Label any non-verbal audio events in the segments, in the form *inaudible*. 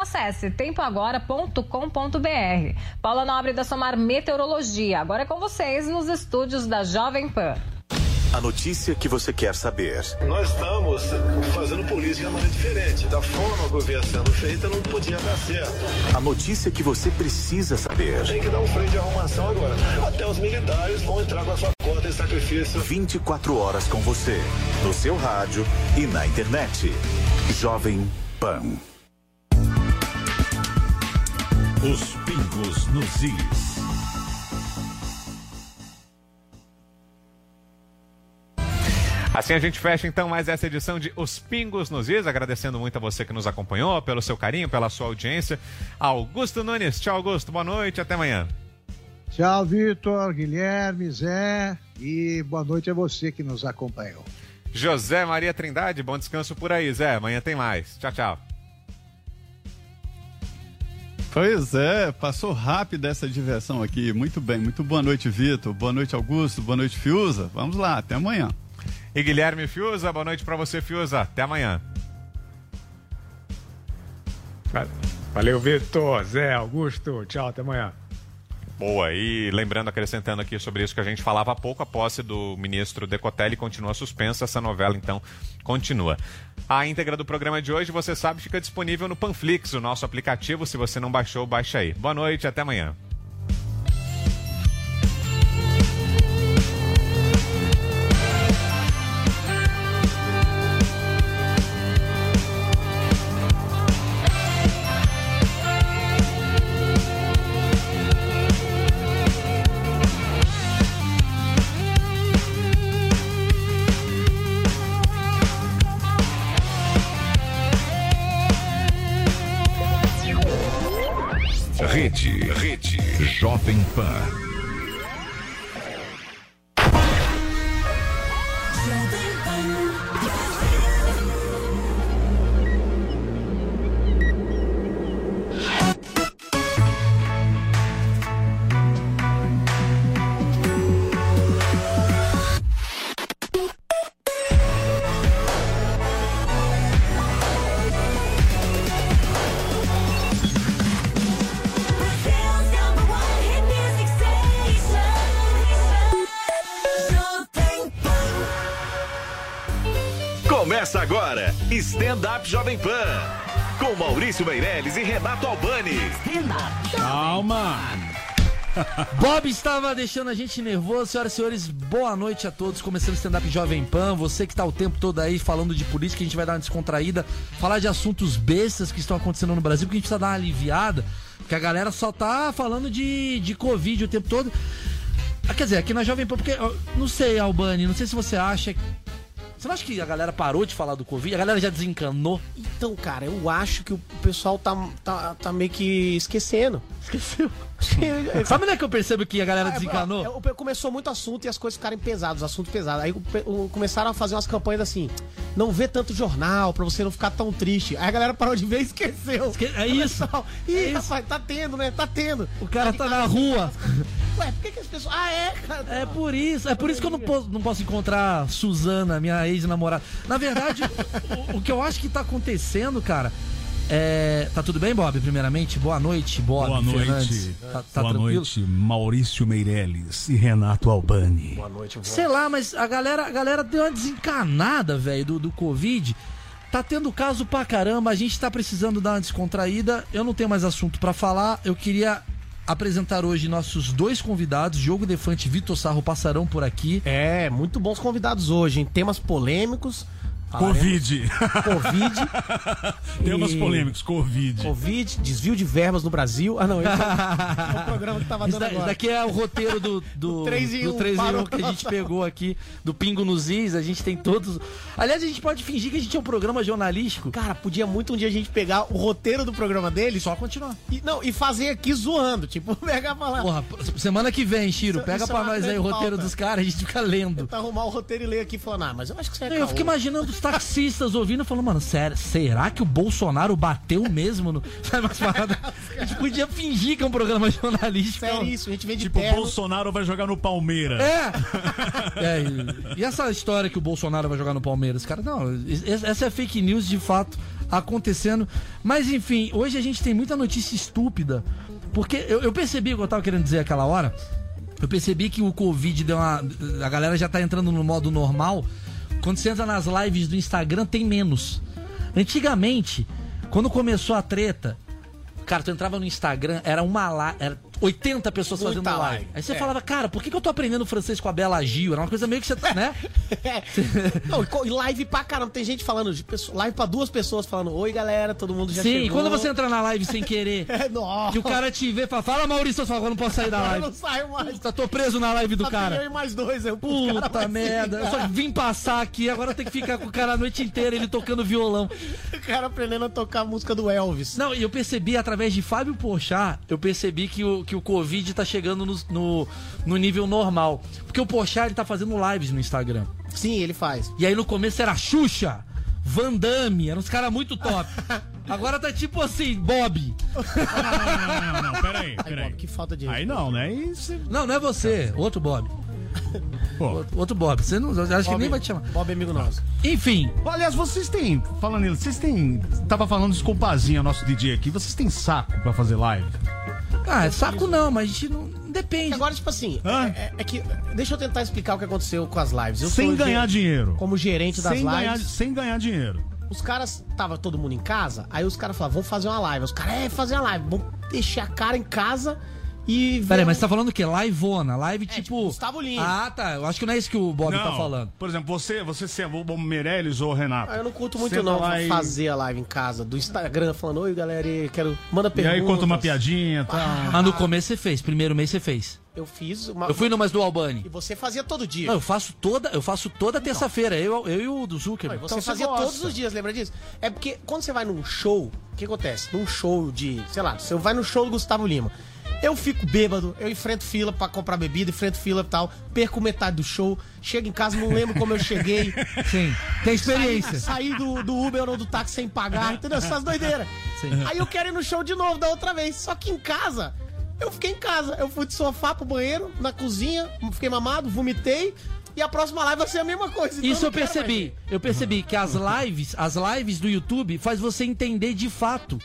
Acesse tempoagora.com.br. Paula Nobre da Somar Meteorologia. Agora é com vocês nos estúdios da Jovem Pan. A notícia que você quer saber. Nós estamos fazendo política de maneira diferente. Da forma que vinha sendo feita, não podia dar certo. A notícia que você precisa saber. Tem que dar um freio de arrumação agora. Até os militares vão entrar com a sua conta em sacrifício. 24 horas com você. No seu rádio e na internet. Jovem Pan. Os pingos nos is. Assim a gente fecha então mais essa edição de Os Pingos nos Is, agradecendo muito a você que nos acompanhou, pelo seu carinho, pela sua audiência. Augusto Nunes, tchau Augusto, boa noite, até amanhã. Tchau, Vitor, Guilherme, Zé e boa noite a você que nos acompanhou. José Maria Trindade, bom descanso por aí, Zé. Amanhã tem mais. Tchau, tchau. Pois é, passou rápido essa diversão aqui. Muito bem, muito boa noite, Vitor. Boa noite, Augusto. Boa noite, Fiuza. Vamos lá, até amanhã. E Guilherme Fiuza, boa noite para você, Fiuza. Até amanhã. Valeu, Vitor, Zé, Augusto. Tchau, até amanhã. Boa, e lembrando, acrescentando aqui sobre isso que a gente falava há pouco, a posse do ministro Decotelli continua suspensa, essa novela então continua. A íntegra do programa de hoje, você sabe, fica disponível no Panflix, o nosso aplicativo. Se você não baixou, baixa aí. Boa noite, até amanhã. Jovem Pan. Stand Up Jovem Pan. Com Maurício Meirelles e Renato Albani. Calma! *laughs* Bob estava deixando a gente nervoso. Senhoras e senhores, boa noite a todos. Começando o stand-up Jovem Pan. Você que está o tempo todo aí falando de política, a gente vai dar uma descontraída, falar de assuntos bestas que estão acontecendo no Brasil, porque a gente precisa dar uma aliviada, porque a galera só tá falando de, de Covid o tempo todo. Ah, Quer dizer, aqui na Jovem Pan, porque, não sei, Albani, não sei se você acha. Você não acha que a galera parou de falar do Covid? A galera já desencanou? Então, cara, eu acho que o pessoal tá, tá, tá meio que esquecendo. Esqueceu. *laughs* Sabe onde é que eu percebo que a galera desencanou? É, é, começou muito assunto e as coisas ficarem pesadas, assunto pesado. Aí começaram a fazer umas campanhas assim: não vê tanto jornal pra você não ficar tão triste. Aí a galera parou de ver e esqueceu. É isso. Pessoal, Ih, rapaz, tá tendo, né? Tá tendo. O cara tá na rua. Ué, por que, que as pessoas. Ah, é, cara. É por isso, é por isso que eu não posso, não posso encontrar Suzana, minha ex-namorada. Na verdade, *laughs* o, o que eu acho que tá acontecendo, cara, é. Tá tudo bem, Bob? Primeiramente, boa noite, Bob. Boa noite. Tá, tá Boa tranquilo? noite, Maurício Meirelles e Renato Albani. Boa noite, Sei lá, mas a galera, a galera deu uma desencanada, velho, do, do Covid. Tá tendo caso pra caramba, a gente tá precisando dar uma descontraída. Eu não tenho mais assunto pra falar. Eu queria apresentar hoje nossos dois convidados. Diogo Defante e Vitor Sarro passarão por aqui. É, muito bons convidados hoje, hein? Temas polêmicos. Covid. Covid. *laughs* Temas E- polêmicos, Covid. Covid, desvio de verbas no Brasil. Ah, não, esse é o programa que tava dando da- isso agora. daqui é o roteiro do, do, Do três em do um, 3 em parou. 1 que a gente pegou aqui, do Pingo nos Is. A gente tem todos. Aliás, a gente pode fingir que a gente é um programa jornalístico. Cara, podia muito um dia a gente pegar o roteiro do programa dele Só continuar. e, não, e fazer aqui zoando. Tipo, *laughs* pegar pra lá. Porra, semana que vem, Chiro, Isso- pega isso é pra uma nós aí o roteiro pauta. dos caras, a gente fica lendo. Tentar arrumar o roteiro e ler aqui e falar, ah, mas eu acho que isso é Eu fico imaginando os taxistas ouvindo e falando, mano, sério, será que o Bolsonaro bateu mesmo no. *laughs* Sabe umas paradas? A gente podia fingir que é um programa jornalístico. Sério isso, a gente vem de Tipo, terno. Bolsonaro vai jogar no Palmeiras. É! *laughs* É, e, e essa história que o Bolsonaro vai jogar no Palmeiras, cara, não, es- essa é fake news de fato. acontecendo. Mas enfim, hoje a gente tem muita notícia estúpida. Porque eu, eu percebi o que eu tava querendo dizer aquela hora. Eu percebi que o Covid deu uma. A galera já tá entrando no modo normal. Quando você entra nas lives do Instagram, tem menos. Antigamente, quando começou a treta, cara, tu entrava no Instagram, era uma live. Era 80 pessoas Muita fazendo live. live. Aí você É. falava, cara, por que, que eu tô aprendendo francês com a Bela Gil? Era uma coisa meio que você. né? *laughs* Não, e live pra caramba. Tem gente falando, de pessoa- live pra duas pessoas falando, oi galera, todo mundo já Sim, chegou. e quando você entra na live sem querer, *laughs* É, que o cara te vê e fala, fala Maurício, eu falo, eu não posso sair da Eu live. não saio mais. Tá, tô preso na live do Só cara. eu e mais dois. Eu, cara Puta merda, eu só vim passar aqui, agora tem que ficar com o cara a noite inteira, ele tocando violão. O cara aprendendo a tocar a música do Elvis. Não, e eu percebi através de Fábio Porchat, eu percebi que o, que o Covid tá chegando no, no, no nível normal. Porque o Porchat, ele tá fazendo lives no Instagram. Sim, ele faz. E aí no começo era Xuxa, Van Damme, eram uns caras muito top. *laughs* Agora tá tipo assim, Bob. Não, não, não, peraí, Ai, peraí. Bob, que falta de Aí não, né? Aí você- Não, não é você, outro Bob. Pô. Outro, Bob. Você não, eu acho que Bob- nem vai te chamar. Bob é amigo nosso. Enfim, Aliás, vocês têm, falando nele, vocês têm. Tava falando isso com o Pazinho, nosso DJ aqui, vocês têm saco pra fazer live? ah, é saco não, mas a gente não. Depende. Agora, tipo assim, Hã? é, é que. Deixa eu tentar explicar o que aconteceu com as lives. Eu Sem sou ganhar ge- dinheiro. Como gerente das Sem ganhar, lives. sem ganhar dinheiro. Os caras, tava todo mundo em casa, aí os caras falavam, vamos fazer uma live. Os caras, é, fazer uma live, vamos deixar a cara em casa e. Peraí, mas você tá falando o quê? Liveona? Live tipo. tipo Gustavo Lima. Ah, tá. Eu acho que não é isso que o Bob tá falando. Por exemplo, você, você se é o Meirelles ou o Renato. Ah, eu não curto muito Senta não lá e- fazer a live em casa, do Instagram, falando, oi galera, e quero. Manda E perguntas. aí conta uma piadinha e tal. Ah, no começo você fez. Primeiro mês você fez. Eu fiz uma. Eu fui numas do Albani. E você fazia todo dia. Não, eu faço toda, eu faço toda terça-feira. Eu, eu e o do Não, e Zuckerman. você Então você fazia gosta. todos os dias, lembra disso? É porque quando você vai num show, o que acontece? Num show de, sei lá, você vai no show do Gustavo Lima. Eu fico bêbado, eu enfrento fila pra comprar bebida, enfrento fila e tal, perco metade do show, chego em casa, não lembro como eu cheguei. *laughs* Sim. Tem experiência. Saí, saí do, do Uber ou do táxi sem pagar, entendeu? Essas doideiras. Sim. Aí eu quero ir no show de novo da outra vez. Só que em casa, eu fiquei em casa. Eu fui de sofá pro banheiro, na cozinha, fiquei mamado, vomitei. E a próxima live vai ser a mesma coisa. então Isso eu mais percebi. ir. Eu percebi que as lives, as lives do YouTube faz você entender de fato.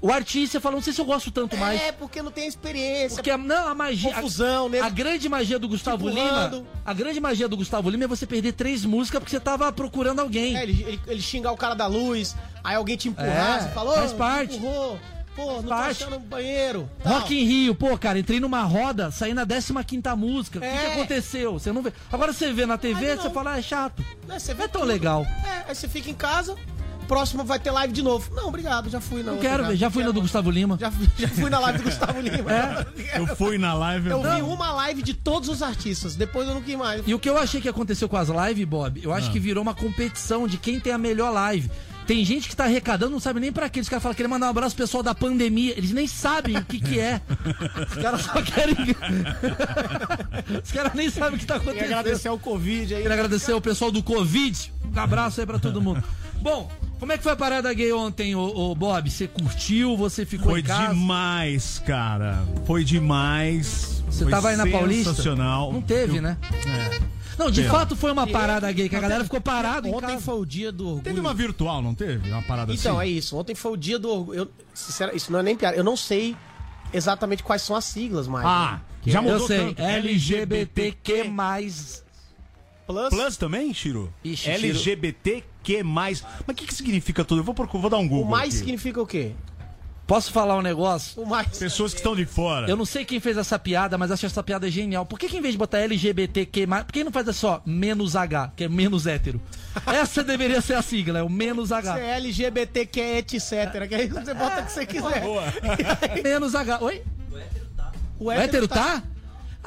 O artista fala, não sei se eu gosto tanto mais. É, porque não tem experiência. Porque a, não, a magia. Confusão, a, né? a grande magia do Gustavo Te Lima. A grande magia do Gustavo Lima é você perder três músicas porque você tava procurando alguém. É, ele, ele, ele xingar o cara da luz, aí alguém te empurrar, É, você falou, faz parte. empurrou. Pô, não parte. tô achando banheiro. tal. Rock in Rio, pô, cara, entrei numa roda, saí na 15 música. O que, É. que aconteceu? Você não vê. Agora você vê na TV, não. você fala, ah, é chato. Né, você vê Não é tão tudo. legal. É, aí você fica em casa, próximo vai ter live de novo. Não, obrigado, já fui. Não, Não quero ver. Já fui na do Gustavo Lima. Já, já fui na live do Gustavo *laughs* Lima. É. Eu fui na live. Eu vi uma live de todos os artistas, depois eu não quis mais. E o que eu achei que aconteceu com as lives, Bob, eu Ah. acho que virou uma competição de quem tem a melhor live. Tem gente que tá arrecadando, não sabe nem pra quê. Os caras falam que querem mandar um abraço pro pessoal da pandemia. Eles nem sabem o que que é. *laughs* Os caras só querem. Os caras nem sabem o que tá Queria acontecendo. agradecer ao Covid aí. Queria agradecer ao pessoal do Covid. Um abraço aí pra todo mundo. Bom, como é que foi a parada gay ontem, ô, ô, Bob? Você curtiu? Você ficou Foi em casa? demais, cara. Foi demais. Você Foi tava aí na Paulista? Sensacional. Não teve, Eu- né? É. Não, de fato foi uma parada gay, que a galera ficou parada em Ontem casa. foi o dia do orgulho. Teve uma virtual, não teve? Uma parada Então, assim? é isso. Ontem foi o dia do orgulho. Eu, sinceramente, isso não é nem piada. Eu não sei exatamente quais são as siglas, mas. Ah, já mudou Eu sei, tanto. LGBTQ+. Plus. Plus também, Chiro? Ixi, Chiro. LGBTQ+. Mas o que que significa tudo? Eu vou, procurar, vou dar um O Google mais aqui. significa o quê? Posso falar um negócio? O mais. Pessoas que estão de fora. Eu não sei quem fez essa piada, mas acho essa piada genial. Por que, que em vez de botar LGBTQ+, por que não faz só menos H, que é menos hétero? Essa deveria ser a sigla, é o menos H. Você é LGBTQ, etc. Que aí você bota o que você quiser. Menos H. Oi? O O hétero tá?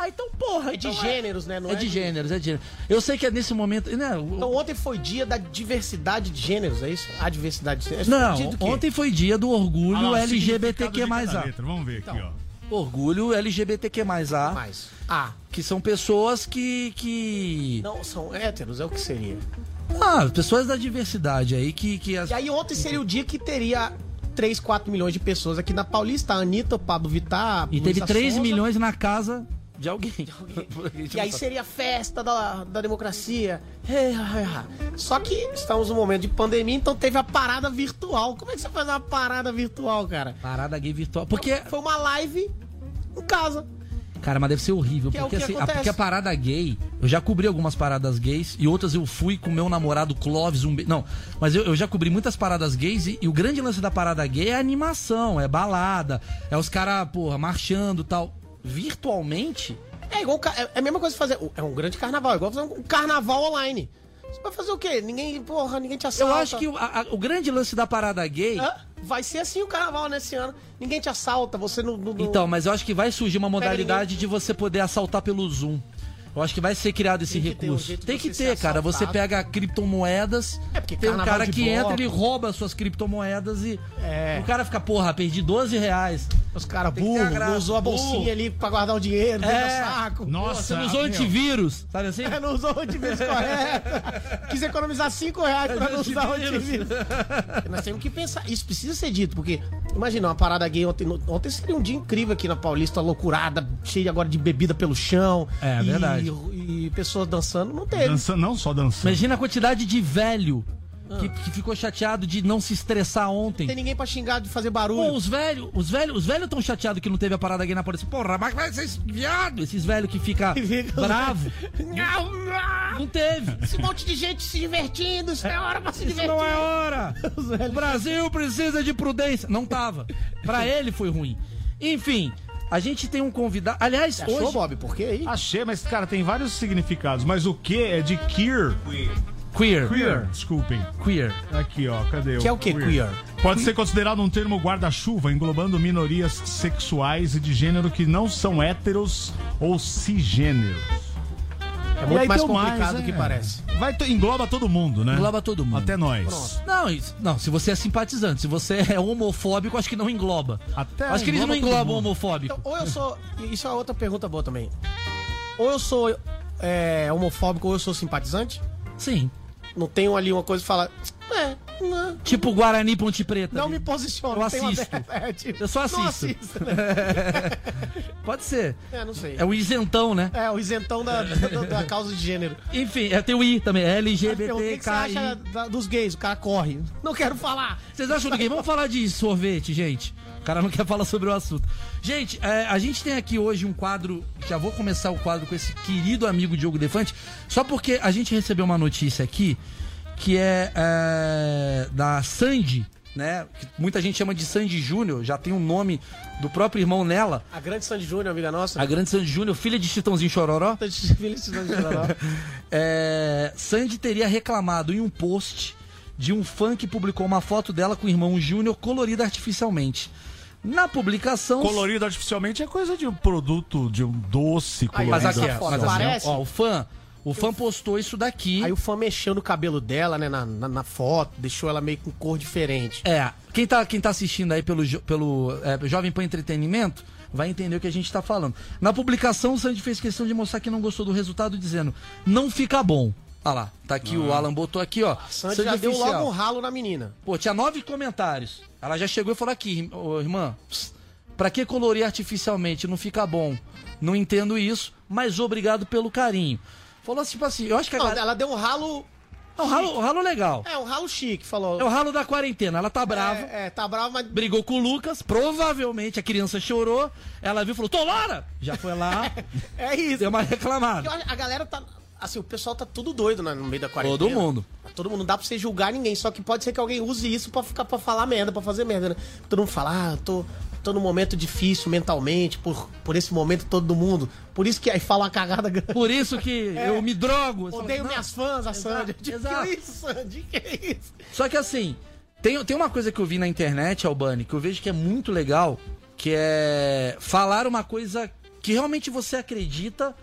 Ah, então porra. É de então gêneros, né? Não É de gêneros, é de gêneros. Eu sei que é nesse momento... Né, o- Então ontem foi dia da diversidade de gêneros, é isso? A diversidade de gêneros. não, Dia do quê? ontem foi dia do Ah, orgulho o LGBTQ+. A. letra. Vamos ver aqui, ó. Orgulho LGBTQ+, A. Mais. Ah, Que são pessoas que... que... não, são héteros, é o que seria. Ah, pessoas da diversidade aí que... que as... E aí ontem seria o dia que teria 3, 4 milhões de pessoas aqui na Paulista. A Anitta, o Pablo Vittar, E teve Luísa 3 Sonza. milhões na casa De alguém. *laughs* E aí seria a festa da, da democracia. É, é, é. Só que estamos num momento de pandemia, então teve a parada virtual. Como é que você faz uma parada virtual, cara? Parada gay virtual. Porque. Foi uma live em casa. Cara, mas deve ser horrível. É porque, que assim, a, porque a parada gay, eu já cobri algumas paradas gays e outras eu fui com meu namorado Clóvis, um be... Não, mas eu, eu já cobri muitas paradas gays e, e o grande lance da parada gay é a animação, é balada, é os caras, porra, marchando e tal. Virtualmente, É igual. É é a mesma coisa fazer. É um grande carnaval, é igual fazer um carnaval online. Você vai fazer o quê? Ninguém, porra, ninguém te assalta. eu acho que o, a- o grande lance da parada gay. Hã? Vai ser assim o carnaval nesse ano. Ninguém te assalta, você não. não- Então, mas eu acho que vai surgir uma modalidade de você poder assaltar pelo Zoom. Eu acho que vai ser criado esse Tem um recurso. de Tem que ter, cara. Você pega criptomoedas, É, porque tem um cara que bloco. entra, ele rouba as suas criptomoedas e É. o cara fica, porra, perdi 12 reais. Os caras não usou a bolsinha Burro. ali pra guardar o dinheiro, É. saco. Nossa, Você não usou meu. antivírus, sabe assim? É, não usou o antivírus correto. *laughs* Quis economizar 5 reais pra não usar o antivírus. Nós *laughs* temos que pensar. Isso precisa ser dito, porque imagina uma parada gay ontem. Ontem seria um dia incrível aqui na Paulista, loucurada, cheia agora de bebida pelo chão. É, e, verdade. E pessoas dançando. Não teve. Dançando, não só dançando. Imagina a quantidade de velho que, que ficou chateado de não se estressar ontem. Não tem ninguém pra xingar de fazer barulho. Pô, os velhos, os velhos, os velhos tão chateados que não teve a parada gay na polícia. Porra, mas vai ser esse viado, esses velhos que fica *laughs* Fica- bravo. Não, não. Não teve. Esse monte de gente se divertindo, isso não é hora pra se Isso divertir. não é hora. *laughs* O Brasil precisa de prudência. Não tava. Pra *laughs* ele foi ruim. Enfim, a gente tem um convidado. Aliás, achou, hoje. Bob? Por quê aí? Achei, mas, cara, tem vários significados. Mas o que é de queer? Queer. Queer, desculpem. Queer. Aqui, ó, cadê Que é o que, queer? Pode ser considerado um termo guarda-chuva, englobando minorias sexuais e de gênero que não são héteros ou cisgêneros. É muito mais tem complicado do é. que parece. Vai, engloba todo mundo, né? Engloba todo mundo. Até nós. Não, isso- não, se você é simpatizante, se você é homofóbico, acho que não engloba. Até acho que eles não englobam homofóbico. Então, ou eu sou. Isso é outra pergunta boa também. Ou eu sou é, homofóbico ou eu sou simpatizante? Sim. Não tenho ali uma coisa e falar. É, não, Tipo Guarani Ponte Preta. não ali. me posiciono. Eu assisto. *laughs* É, tipo, Eu só Não assisto. assisto, né? *laughs* Pode ser. É, não sei. É o isentão, né? É, o isentão da, da, da causa de gênero. Enfim, é, tem o I também. O que, que você acha da- dos gays? O cara corre. Não quero falar. Vocês acham do gay? Vamos falar de sorvete, gente. O cara não quer falar sobre o assunto. Gente, é, a gente tem aqui hoje um quadro. Já vou começar o quadro com esse querido amigo Diogo Defante. Só porque a gente recebeu uma notícia aqui que é, é, da Sandy, né? Que muita gente chama de Sandy Júnior, já tem o nome do próprio irmão nela. A grande Sandy Júnior, amiga nossa. A grande Sandy Júnior, filha de Chitãozinho Chororó. *laughs* É, Sandy teria reclamado em um post de um fã que publicou uma foto dela com o irmão Júnior colorida artificialmente. Na publicação. Colorido artificialmente é coisa de um produto, de um doce colorido. Mas aqui, ó, mas foto assim, ó, o fã. O fã postou isso daqui. Aí o fã mexeu no cabelo dela, né, na, na, na foto, deixou ela meio com cor diferente. É, quem tá, quem tá assistindo aí pelo, pelo é, Jovem Pan Entretenimento vai entender o que a gente tá falando. Na publicação, o Sandy fez questão de mostrar que não gostou do resultado, dizendo: não fica bom. Olha lá, tá aqui, o Alan botou aqui, ó. Sandy já deu oficial. logo um ralo na menina. Pô, tinha nove comentários. Ela já chegou e falou aqui, ô, irmã, pss, pra que colorir artificialmente? Não fica bom. Não entendo isso, mas obrigado pelo carinho. Falou assim, tipo assim, eu acho que a Não, galera... ela deu um ralo. É um ralo, um ralo legal. É, um ralo chique, falou. É o ralo da quarentena. Ela tá brava. É, é, tá bravo, mas. Brigou com o Lucas, provavelmente a criança chorou. Ela viu e falou: Tolara! Já foi lá, *laughs* É isso. deu uma reclamada. a galera tá. Assim, o pessoal tá tudo doido né, no meio da quarentena. Todo mundo. Todo mundo, não dá pra você julgar ninguém. Só que pode ser que alguém use isso pra ficar para falar merda, pra fazer merda, né? Todo mundo fala, ah, eu tô, tô num momento difícil mentalmente, por, por esse momento todo mundo. Por isso que aí fala uma cagada grande. Por isso que É. eu me drogo. Fala, Odeio "Não." minhas fãs, a Sandy. exato. Que isso, Sandy? Que isso? Só que assim, tem, tem uma coisa que eu vi na internet, Albani, que eu vejo que é muito legal, que é falar uma coisa que realmente você acredita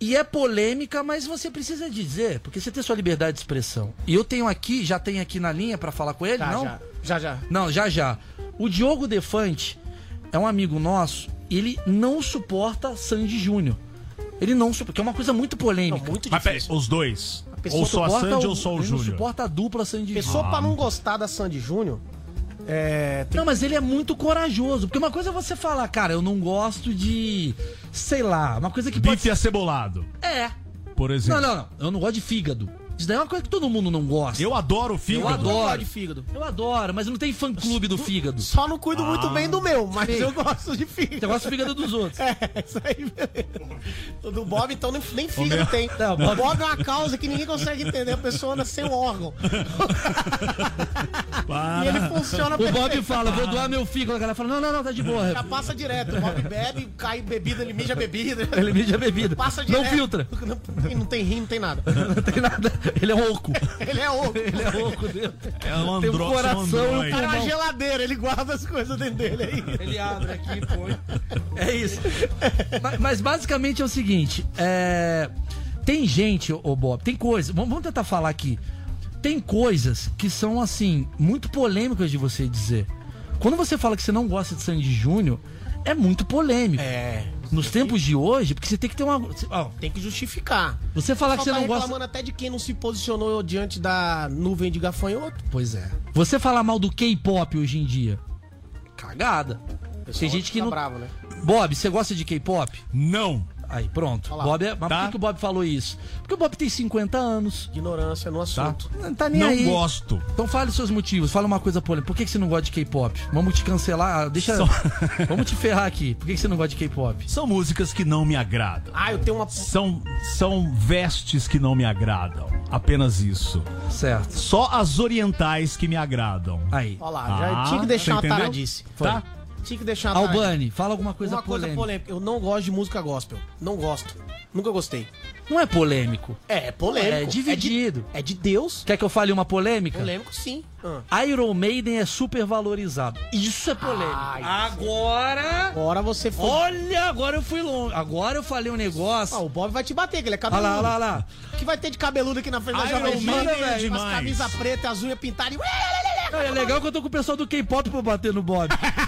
e é polêmica, mas você precisa dizer, porque você tem sua liberdade de expressão. E eu tenho aqui, já tenho aqui na linha pra falar com ele, Já, não? já, já, já. Não, já já. O Diogo Defante é um amigo nosso, e ele não suporta Sandy Júnior. Ele não suporta, que é uma coisa muito polêmica. muito Mas peraí, os dois? Ou só a Suporta Sandy o- ou só o ele não Júnior? suporta a dupla Sandy Pessoa Júnior. pra não gostar da Sandy Júnior, É, tem- Não, mas ele é muito corajoso. Porque uma coisa é você falar, cara, eu não gosto de. Sei lá, uma coisa que pode. Bife acebolado, É. por exemplo. Não, não, não. Eu não gosto de fígado. Isso daí é uma coisa que todo mundo não gosta. Eu adoro Eu fígado. Eu não adoro. gosto de fígado. Eu adoro, mas não tem fã clube do fígado. Só não cuido muito bem do meu, mas Sim. eu gosto de fígado. Você gosta do fígado dos outros. *laughs* É, isso aí, beleza. O do Bob, então, nem, nem fígado meu- tem. Não, o Bob- Bob é uma causa que ninguém consegue entender. A pessoa anda sem um órgão. *laughs* Para. E ele funciona O Bob fala, vou doar meu fígado. A galera fala, não, não, não, tá de boa. Já passa direto. O Bob bebe, cai bebida, ele mija bebida. Ele mija a bebida. Passa Não direto. filtra. Não, não tem rim, não tem nada. *laughs* Não tem nada. *laughs* Ele é oco. Ele é oco. Ele é oco dele. É um Tem um andro... coração e um. É uma pulmão. geladeira, ele guarda as coisas dentro dele aí. Ele abre aqui e põe. É isso. Mas, mas basicamente é o seguinte: é, tem gente, ô Bob, tem coisas. Vamos, vamos tentar falar aqui. Tem coisas que são, assim, muito polêmicas de você dizer. Quando você fala que você não gosta de Sandy Júnior, é muito polêmico. É. Nos tempos de hoje, porque você tem que ter uma. ó, Tem que justificar. você falar que você tá não gosta. reclamando até de quem não se posicionou diante da nuvem de gafanhoto. Pois é. Você falar mal do K-pop hoje em dia. Cagada. Tem gente que tá não. bravo, né? Bob, você gosta de K-pop? Não. Aí, pronto. Bob é... Mas Tá. por que, que o Bob falou isso? Porque o Bob tem 50 anos. Ignorância no assunto. Não tá nem Não aí. gosto. Então fale seus motivos, fala uma coisa polêmica. Por que, que você não gosta de K-pop? Vamos te cancelar. ah, Deixa. Só- *laughs* Vamos te ferrar aqui. Por que, que você não gosta de K-pop? São músicas que não me agradam. Ah, eu tenho uma. São, são vestes que não me agradam. Apenas isso. Certo. Só as orientais que me agradam. Aí. Olha lá, já Ah, tinha que deixar uma taradice. Tá? Tinha que deixar. Albani, fala alguma coisa Uma coisa polêmica. polêmica. Eu não gosto de música gospel. Não gosto. Nunca gostei. Não é polêmico. É, é polêmico. É dividido. É de, é de Deus. Quer que eu fale uma polêmica? Polêmico, sim. Ah. Iron Maiden é super valorizado. Isso é polêmico. Ai, agora. Agora você foi. Olha, agora eu fui longe. Agora eu falei um negócio. Ah, o Bob vai te bater, que ele é Olha cabeludo. lá, olha lá, olha lá. O que vai ter de cabeludo aqui na frente da Iron Jovem Pan, Maiden é velho? Com as demais. camisas pretas, as unhas pintadas e... Não, é legal que eu tô com o pessoal do K-pop pra bater no Bob. *laughs*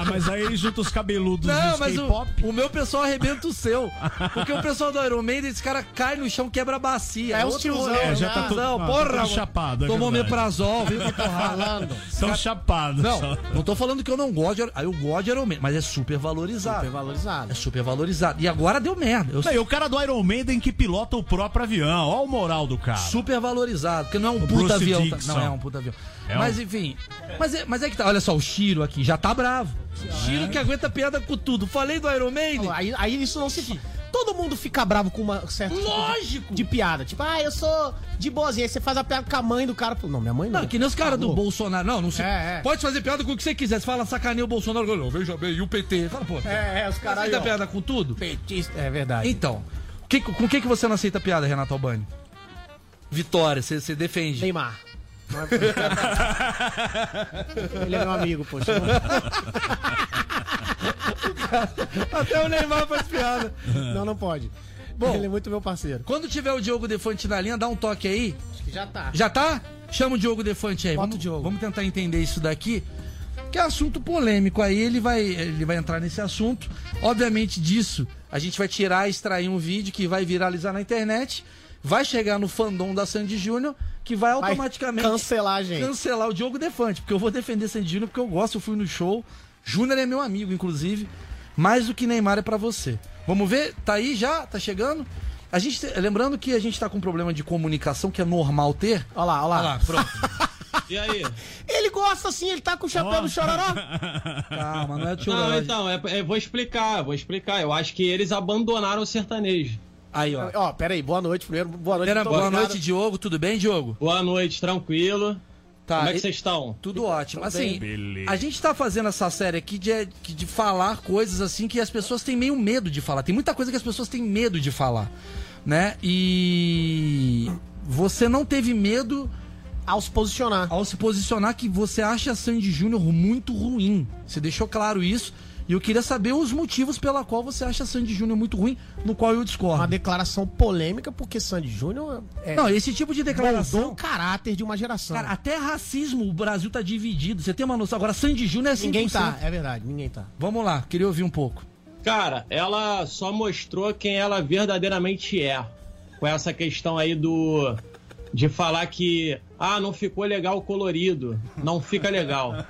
Ah, mas aí junta os cabeludos Não, mas o, o meu pessoal arrebenta o seu. Porque o pessoal do Iron Maiden, esse cara cai no chão, quebra a bacia. É os Outro tiozão, rolê. é, já tá tudo- ah, tá porra, chapado, é Tomou meprazol, porrada. Falando. São chapados. Não, só. não tô falando que eu não gosto de, eu gosto de Iron Maiden, mas é super valorizado. Super valorizado. É super valorizado. E agora deu merda. Eu Não, e o cara do Iron Maiden que pilota o próprio avião. Olha o moral do cara. super valorizado, porque não é um O puta Bruce avião. tá- Dixon. Não é um puta avião. É mas um- enfim. Mas é, mas é que tá, olha só, o Shiro aqui já tá bravo. Shiro que aguenta piada com tudo. Falei do Iron Maiden. Aí, aí isso não se. Todo mundo fica bravo com uma certa tipo de- Lógico. de, piada. Tipo, ah, eu sou de boazinha. Aí você faz a piada com a mãe do cara. Não, minha mãe não. Não, que nem os caras do. Bolsonaro. Não, não sei. É, é. Pode fazer piada com o que você quiser. Você fala sacaneia o Bolsonaro. Não, veja bem, e o PT. Fala, pô. É, é, os caras Aceita ó. piada com tudo? Petista. É verdade. Então, que- com o que, que você não aceita piada, Renato Albani? Vitória, você, você defende. Neymar. Ele é meu amigo, poxa. Até o Neymar faz piada. Não, não pode. Bom. Ele é muito meu parceiro. Quando tiver o Diogo Defante na linha, dá um toque aí. Acho que já tá. Já tá? Chama o Diogo Defante aí. Bota Vamos, Diogo. vamos tentar entender isso daqui. Que é assunto polêmico aí, ele vai, ele vai entrar nesse assunto. Obviamente disso, a gente vai tirar e extrair um vídeo que vai viralizar na internet, vai chegar no fandom da Sandy Júnior, que vai Vai automaticamente cancelar a gente. cancelar o Diogo Defante, porque eu vou defender Sandy Júnior porque eu gosto, eu fui no show. Júnior é meu amigo, inclusive. Mais do que Neymar é pra você. Vamos ver? Tá aí já? Tá chegando? A gente, lembrando que a gente tá com um problema de comunicação que é normal ter. Olha lá, olha lá. Olha lá, pronto. *laughs* E aí? Ele gosta assim, ele tá com o chapéu do chororó. *laughs* Calma, não é de Não, então, é, é- vou explicar, vou explicar. Eu acho que eles abandonaram o sertanejo. Aí, ó. Ó, pera aí, boa noite primeiro. Boa noite. Boa noite, Diogo. Tudo bem, Diogo? Boa noite, tranquilo. Tá, Como é que vocês estão? Tudo ótimo. Assim, Beleza. a gente tá fazendo essa série aqui de, de, de falar coisas assim que as pessoas têm meio medo de falar. Tem muita coisa que as pessoas têm medo de falar, né? E você não teve medo Ao se posicionar. ao se posicionar que você acha a Sandy Júnior muito ruim. Você deixou claro isso. E eu queria saber os motivos pela qual você acha Sandy Júnior muito ruim, no qual eu discordo. Uma declaração polêmica, porque Sandy Júnior é, Não, esse tipo de declaração. o caráter de uma geração. Cara, até racismo o Brasil tá dividido. Você tem uma noção? Agora, Sandy Júnior é 100%. ninguém tá, é verdade, ninguém tá. Vamos lá, queria ouvir um pouco. Cara, ela só mostrou quem ela verdadeiramente é. Com essa questão aí do de falar que, ah, não ficou legal o colorido. Não fica legal.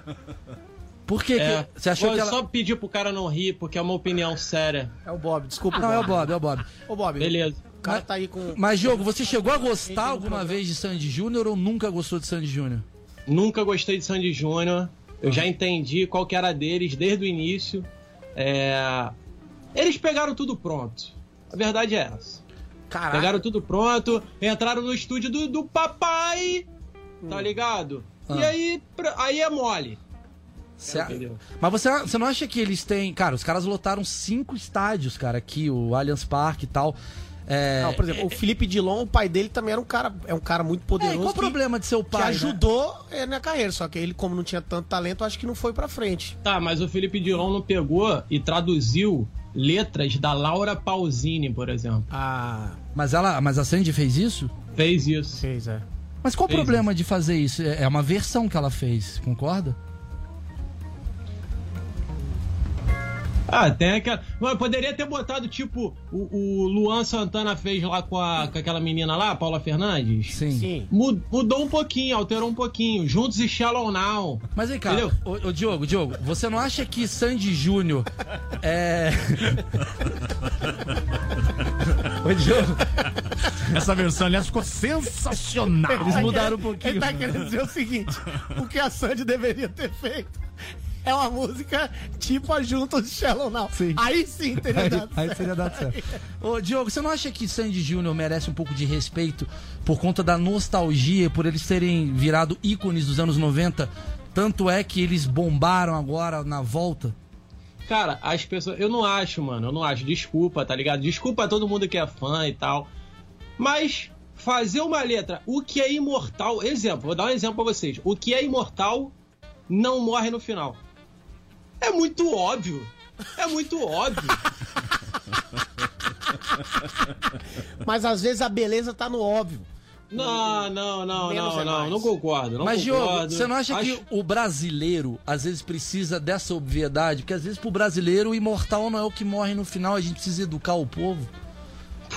Por que, É, que você achou vou que ela... só pedir pro cara não rir, porque é uma opinião séria. É o Bob, desculpa. Não, é o Bob, é o Bob. Ô, Bob. Beleza. O cara tá aí com. Mas, Diogo, você chegou a gostar um alguma vez de Sandy Júnior ou nunca gostou de Sandy Júnior? Nunca gostei de Sandy Júnior. Eu já entendi qual que era deles desde o início. É, Eles pegaram tudo pronto. A verdade é essa. Caraca. Pegaram tudo pronto, entraram no estúdio do, do papai, tá ligado? E Ah. aí, pra- aí é mole. Cê-? Mas você, você não acha que eles têm. Cara, os caras lotaram cinco estádios, cara, aqui, o Allianz Parque e tal. É, Não, por exemplo, o Felipe Dilon, o pai dele também era um cara, é um cara muito É, poderoso. qual o que- problema de seu Que pai? né? ajudou é, na carreira, só que ele, como não tinha tanto talento, acho que não foi pra frente. Tá, mas o Felipe Dilon não pegou e traduziu letras da Laura Pausini, por exemplo. Ah, Mas, ela, mas a Sandy fez isso? Fez isso. fez, é. Mas qual o Fez problema de fazer isso? É é uma versão que ela fez, concorda? Ah, tem aquela. Mas poderia ter botado, tipo, o, o Luan Santana fez lá com, a, com aquela menina lá, Paula Fernandes. Sim. Sim. Mu- Mudou um pouquinho, alterou um pouquinho. Juntos e Shallow Now. Mas vem cá, Entendeu? ô, ô, Diogo, Diogo, você não acha que Sandy Júnior é. *laughs* ô, Diogo, Essa versão, aliás, ficou sensacional. eles mudaram um pouquinho. Ele tá querendo dizer o seguinte: o que a Sandy deveria ter feito é uma música tipo a Juntos de Shallow Now. Sim. Aí sim teria Aí, dado aí certo. seria dado certo. Ô, Diogo, você não acha que Sandy Júnior merece um pouco de respeito por conta da nostalgia, por eles terem virado ícones dos anos 90? Tanto é que eles bombaram agora na volta. Cara, as pessoas. Eu não acho, mano. Eu não acho. Desculpa, tá ligado? Desculpa a todo mundo que é fã e tal. Mas fazer uma letra, o que é imortal. Exemplo, vou dar um exemplo pra vocês. O que é imortal não morre no final. É muito óbvio. É muito óbvio. Mas às vezes a beleza tá no óbvio. Não, não, não, Menos não, é não. Não concordo. Não Mas, concordo. Diogo, você não acha Acho- que o brasileiro, às vezes, precisa dessa obviedade? Porque, às vezes, pro brasileiro, o imortal não é o que morre no final, a gente precisa educar o povo.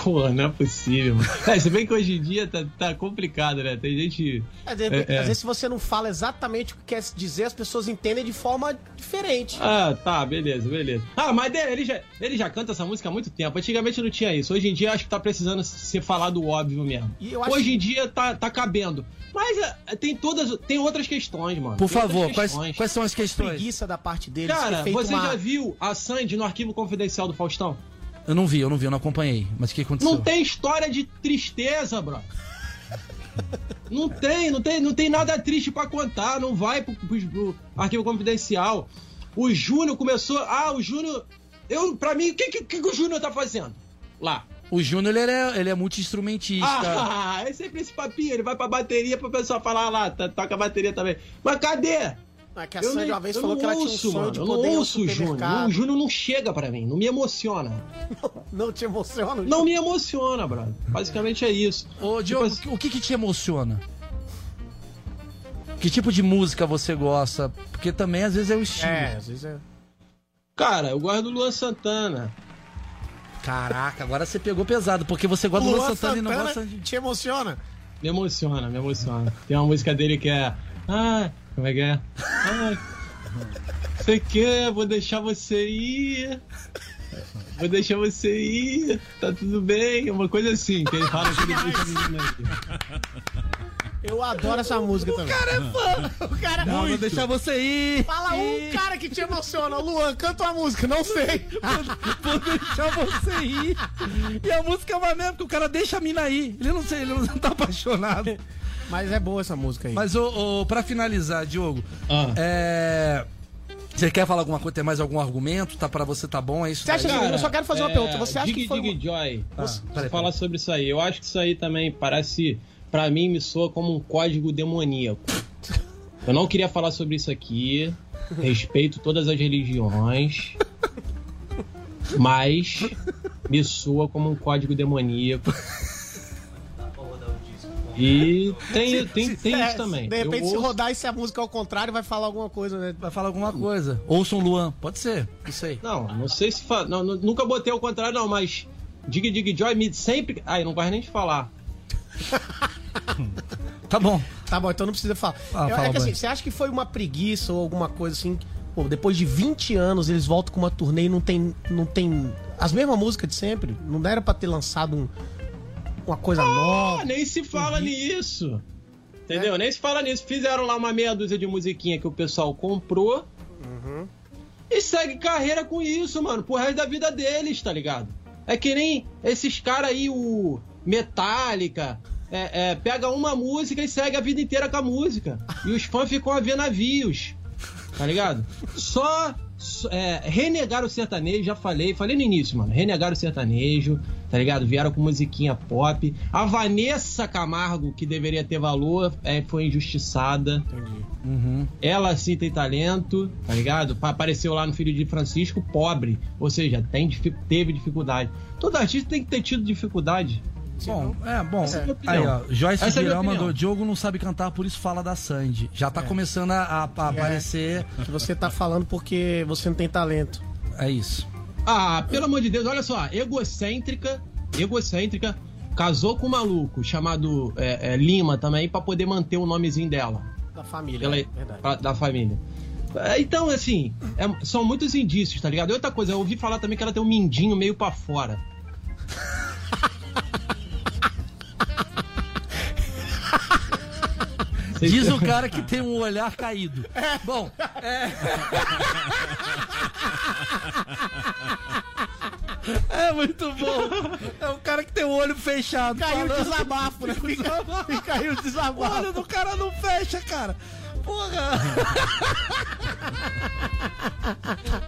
Pô, não é possível, mano. É, se bem que hoje em dia tá, tá complicado, né? Tem gente. É, de É, é. Às vezes, se você não fala exatamente o que quer dizer, as pessoas entendem de forma diferente. Ah, tá, beleza, beleza. Ah, mas ele já, ele já canta essa música há muito tempo. Antigamente não tinha isso. Hoje em dia acho que tá precisando ser falado óbvio mesmo. E eu acho Hoje que- em dia tá, tá cabendo. Mas é, tem todas. Tem outras questões, mano. Por Tem favor, quais, questões. quais são as questões? Preguiça da parte deles. Cara, você uma- já viu a Sandy no arquivo confidencial do Faustão? Eu não vi, eu não vi, eu não acompanhei. Mas o que aconteceu? Não tem história de tristeza, bro. *laughs* Não tem, não tem, não tem nada triste pra contar, não vai pro, pro- pro arquivo confidencial. O Júnior começou. Ah, o Júnior. Eu, pra mim, o que, que, que o Júnior tá fazendo? Lá. O Júnior, ele é, ele é multi-instrumentista. Ah, *laughs* é sempre esse papinho. Ele vai pra bateria pro pessoal falar lá, toca a bateria também. Mas cadê? Ah, que a Eu Sandy nem- uma vez eu falou não que ela tinha um ouço, sonho mano, de eu poder ir não ouço o Júnior. O Júnior não chega pra mim, não me emociona. *laughs* Não te emociona? Não me emociona, brother. Basicamente é isso. Ô, Diogo, o que, que te emociona? Que tipo de música você gosta? Porque também, às vezes, é o estilo. É, às vezes é. Cara, eu gosto do Luan Santana. Caraca, agora você pegou pesado, porque você gosta do Luan Luan Santana e não Santana gosta de... te emociona? Me emociona, me emociona. Tem uma música dele que é. Ah, como é que é? Ah, você quer, vou deixar você ir. Vou deixar você ir, tá tudo bem. Uma coisa assim, que ele fala que ele deixa. Eu adoro essa música também. O cara é fã. O cara Não, vou deixar você ir. Fala um cara que te emociona. Luan, canta uma música. Não sei. *laughs* Vou deixar você ir. E a música vai mesmo, porque o cara deixa a mina ir. Ele não sei, ele não tá apaixonado. Mas é boa essa música aí. Mas, ô, ô, pra finalizar, Diogo, Ah. é... Você quer falar alguma coisa? Tem mais algum argumento? Tá pra você, tá bom? É isso? Você acha que- eu só quero fazer uma pergunta. Você acha Dig que foi Dig uma- Joy. Ah, Você peraí, falar sobre isso aí. Eu acho que isso aí também parece. Pra mim, me soa como um código demoníaco. Eu não queria falar sobre isso aqui. Respeito todas as religiões. Mas me soa como um código demoníaco. E tem, tem, tem É, isso também. De repente, Eu se ouço- rodar e se a música ao contrário, vai falar alguma coisa, né? Vai falar alguma coisa. Ouçam Luan, pode ser, não sei. Não, não sei se. Fa... Não, nu- nunca botei ao contrário, não, mas. Dig Dig Joy me sempre. Ai, não gosto nem de falar. *laughs* Tá bom. Tá bom, então não precisa falar. Ah, Eu- fala, é que assim, você acha que foi uma preguiça ou alguma coisa assim? Pô, depois de 20 anos eles voltam com uma turnê e não tem. Não tem as mesmas músicas de sempre? Não era pra ter lançado um- uma coisa nova? Ah, nem se fala nisso. Entendeu? Nem se fala nisso. Fizeram lá uma meia dúzia de musiquinha que o pessoal comprou. E segue carreira com isso, mano, pro resto da vida deles, tá ligado? É que nem esses caras aí, o Metallica, é, é, pega uma música e segue a vida inteira com a música. E os fãs ficam a ver navios, tá ligado? Só, é, renegaram o sertanejo, já falei, falei no início, mano. Renegaram o sertanejo, tá ligado? Vieram com musiquinha pop. A Vanessa Camargo, que deveria ter valor, é, foi injustiçada. Uhum. Ela sim tem talento, tá ligado? Pa- Apareceu lá no Filho de Francisco pobre. Ou seja, tem, teve dificuldade. Todo artista tem que ter tido dificuldade. Bom, é, bom. É Aí, ó, Joyce Essa é Girão opinião. mandou, Diogo não sabe cantar, por isso fala da Sandy. Já tá começando a, a- a aparecer. Que você tá falando porque você não tem talento. É isso. Ah, pelo amor de Deus, olha só, egocêntrica, egocêntrica, casou com um maluco chamado é, é, Lima também pra poder manter o nomezinho dela. Da família, Ela- é verdade. pra- da família. É, Então, assim, é- são muitos indícios, tá ligado? E outra coisa, eu ouvi falar também que ela tem um mindinho meio pra fora. Diz o cara que tem um olhar caído. Bom, é. É muito bom. É o cara que tem o olho fechado. Caiu o falando. desabafo, né? Fica, fica aí o O desabafo. olho do cara não fecha, cara. Porra!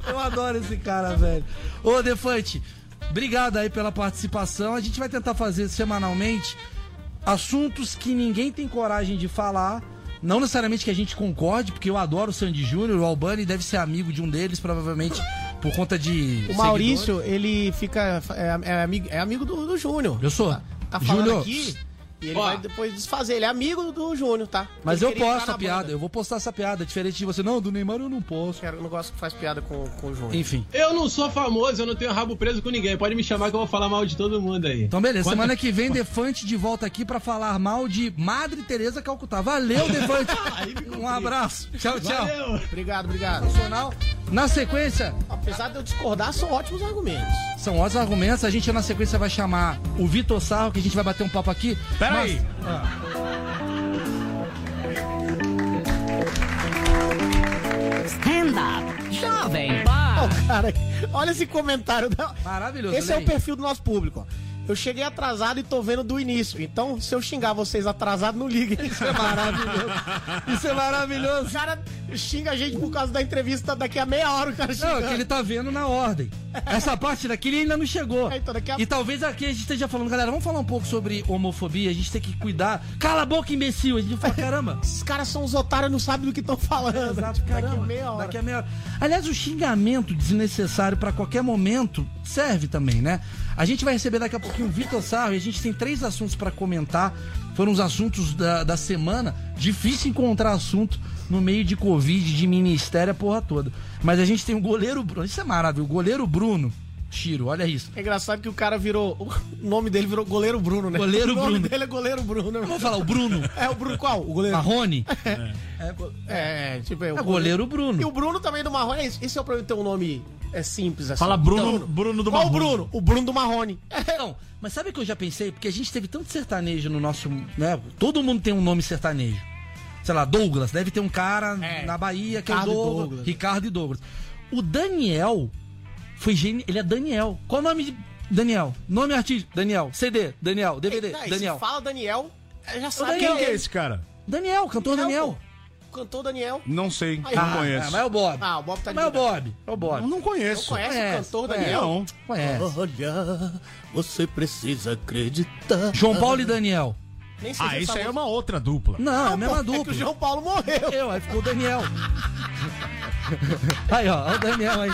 Eu adoro esse cara, velho. Ô, Defante, obrigado aí pela participação. A gente vai tentar fazer semanalmente assuntos que ninguém tem coragem de falar. Não necessariamente que a gente concorde, porque eu adoro o Sandy Júnior, o Albani deve ser amigo de um deles, provavelmente por conta de. O Maurício, ele fica. É, é amigo, é amigo do, do Júnior. Eu sou. Tá, tá falando Júnior. aqui e ele Ó. vai depois desfazer. Ele é amigo do Júnior, tá? Mas Ele eu queria posto entrar a na piada, banda. eu vou postar essa piada, diferente de você. Não, do Neymar eu não posso. Quero- Eu não gosto que faz piada com, com o Júnior. Enfim. Eu não sou famoso, eu não tenho rabo preso com ninguém. Pode me chamar que eu vou falar mal de todo mundo aí. Então, beleza. Quando- Semana que vem, Defante de volta aqui pra falar mal de Madre Teresa Calcutá. Valeu, Defante. *laughs* um abraço. Tchau, tchau. Valeu. Obrigado, obrigado. Nacional. Na sequência, Apesar de eu discordar, são ótimos argumentos. são ótimos argumentos. A gente, na sequência, vai chamar o Vitor Sarro, que a gente vai bater um papo aqui. Pera Mas- aí. Stand up, jovem pan. cara, olha esse comentário. Da... Maravilhoso. Esse é o perfil do nosso público. ó. Eu cheguei atrasado e tô vendo do início. Então, se eu xingar vocês atrasados, não liguem. Isso é maravilhoso. Isso é maravilhoso. O *laughs* cara xinga a gente por causa da entrevista daqui a meia hora o cara Não, xingando. é que ele tá vendo na ordem. Essa parte daqui ele ainda não chegou. É, então a- E talvez aqui a gente esteja falando, galera, vamos falar um pouco sobre homofobia, a gente tem que cuidar. Cala a boca, imbecil! A gente fala, caramba. *laughs* Esses caras são os otários não sabem do que estão falando. Exato, Tipo, daqui a caramba. meia hora. Daqui a meia hora. Aliás, o xingamento desnecessário pra qualquer momento serve também, né? A gente vai receber daqui a pouquinho o Vitor Sarro e a gente tem três assuntos pra comentar. Foram os assuntos da, da semana. Difícil encontrar assunto no meio de Covid, de ministério, a porra toda. Mas a gente tem o goleiro Bruno. Isso é maravilhoso. O goleiro Bruno. Tiro, olha isso. É engraçado que o cara virou. O nome dele virou Goleiro Bruno, né? Goleiro o nome Bruno. dele é Goleiro Bruno. né? Vamos falar, o Bruno. É o Bruno qual? O goleiro. Marrone? É, tipo, é o É goleiro Bruno. E o Bruno também do Marrone. é. Esse é o problema de ter um nome é simples assim. Fala Bruno, Então, Bruno do Qual o Marrone. Bruno? O Bruno do Marrone. Não, mas sabe o que eu já pensei? Porque a gente teve tanto sertanejo no nosso. Né? Todo mundo tem um nome sertanejo. Sei lá, Douglas. Deve ter um cara É, na Bahia que Ricardo é o Douglas, Douglas. Ricardo e Douglas. O Daniel foi genial. Ele é Daniel. Qual o nome de Daniel? Nome artístico? Daniel. CD? Daniel. DVD? Não, e Daniel. Se fala Daniel, já sabe Daniel. Quem que é esse cara? Daniel, cantor Daniel. pô. Cantor Daniel. Não sei, Aí, não ah, conheço. É, mas é o Bob. Ah, o Bob tá de mas é o. Bob. É o Bob. Eu não conheço. Conhece o Conhece, cantor conhece. Daniel? Não. Conhece. Olha, você precisa acreditar. João Paulo e Daniel. Nem sei Ah, se isso aí é uma outra dupla. Não, é a mesma pô, É dupla. que o João Paulo morreu. Eu, aí ficou o Daniel. *laughs* Aí, ó, ó o Daniel aí.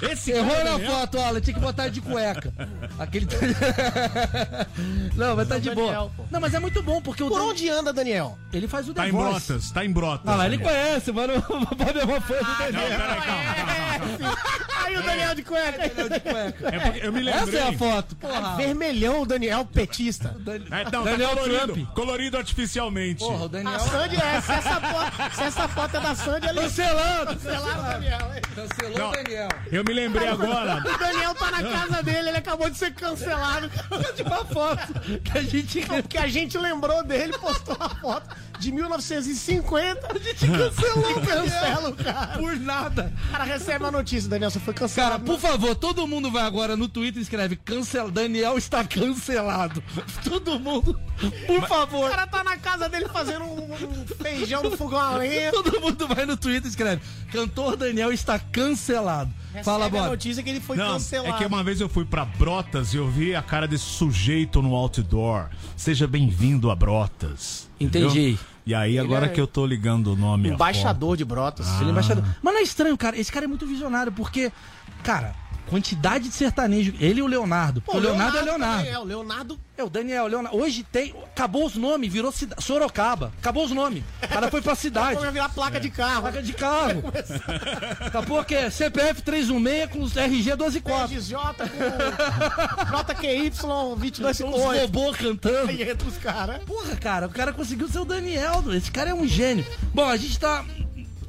Esse Errou cara é na Daniel? foto, olha, tinha que botar ele de cueca. Aquele. *laughs* *laughs* Não, mas tá de boa. Daniel. Não, mas é muito bom, porque o Por Dan- onde anda, Daniel? ele faz o Tá The em Voice. brotas, tá em brotas. Ah, lá ele conhece, mano. O Bob é uma fã do Não, Daniel. peraí, calma, calma, calma. Aí o Daniel de cueca. É porque eu me lembrei. Essa é a foto, porra. Vermelhão, o Daniel petista. É, não, Daniel tá colorido, Trump. colorido artificialmente. Porra, o Daniel. A Sandy é. Se essa foto, se essa foto é da Sandy, ele Cancelando! cancelaram o Daniel. hein? Cancelou Não. o Daniel. Eu me lembrei agora. O Daniel tá na casa dele, ele acabou de ser cancelado. De uma foto que a gente. Porque a gente lembrou dele, postou uma foto de 1950. A gente cancelou *laughs* e cancela o cara. Por nada. O cara recebe a notícia, Daniel, você foi Cara, cancelado. por favor, todo mundo vai agora no Twitter e escreve cancel... Daniel está cancelado. Todo mundo, por O favor. cara tá na casa dele fazendo um, um feijão no fogão a lenha. Todo mundo vai no Twitter e escreve cantor Daniel está cancelado. Fala, Recebe a bora. notícia que ele foi Não, cancelado. é que uma vez eu fui pra Brotas e eu vi a cara desse sujeito no outdoor. Seja bem-vindo a Brotas. Entendi. entendeu? E aí, agora é que eu tô ligando o nome. Embaixador de Brotas. Ele é embaixador. Mas não é estranho, cara. Esse cara é muito visionário, porque, cara, quantidade de sertanejo. Ele e o Leonardo. Pô, o Leonardo, é Leonardo. também É, o Leonardo. É o Daniel, o Leonardo. Hoje tem. Acabou os nomes, virou cida... Sorocaba. Acabou os nomes. O cara foi pra cidade. Vai virar placa de carro. Placa de carro. *laughs* Acabou que é CPF 316 com os RG 124. RJ com JQY Uns 2258. robôs cantando. Aí entra os caras. Porra, cara, o cara conseguiu ser o Daniel. Esse cara é um gênio. Bom, a gente tá.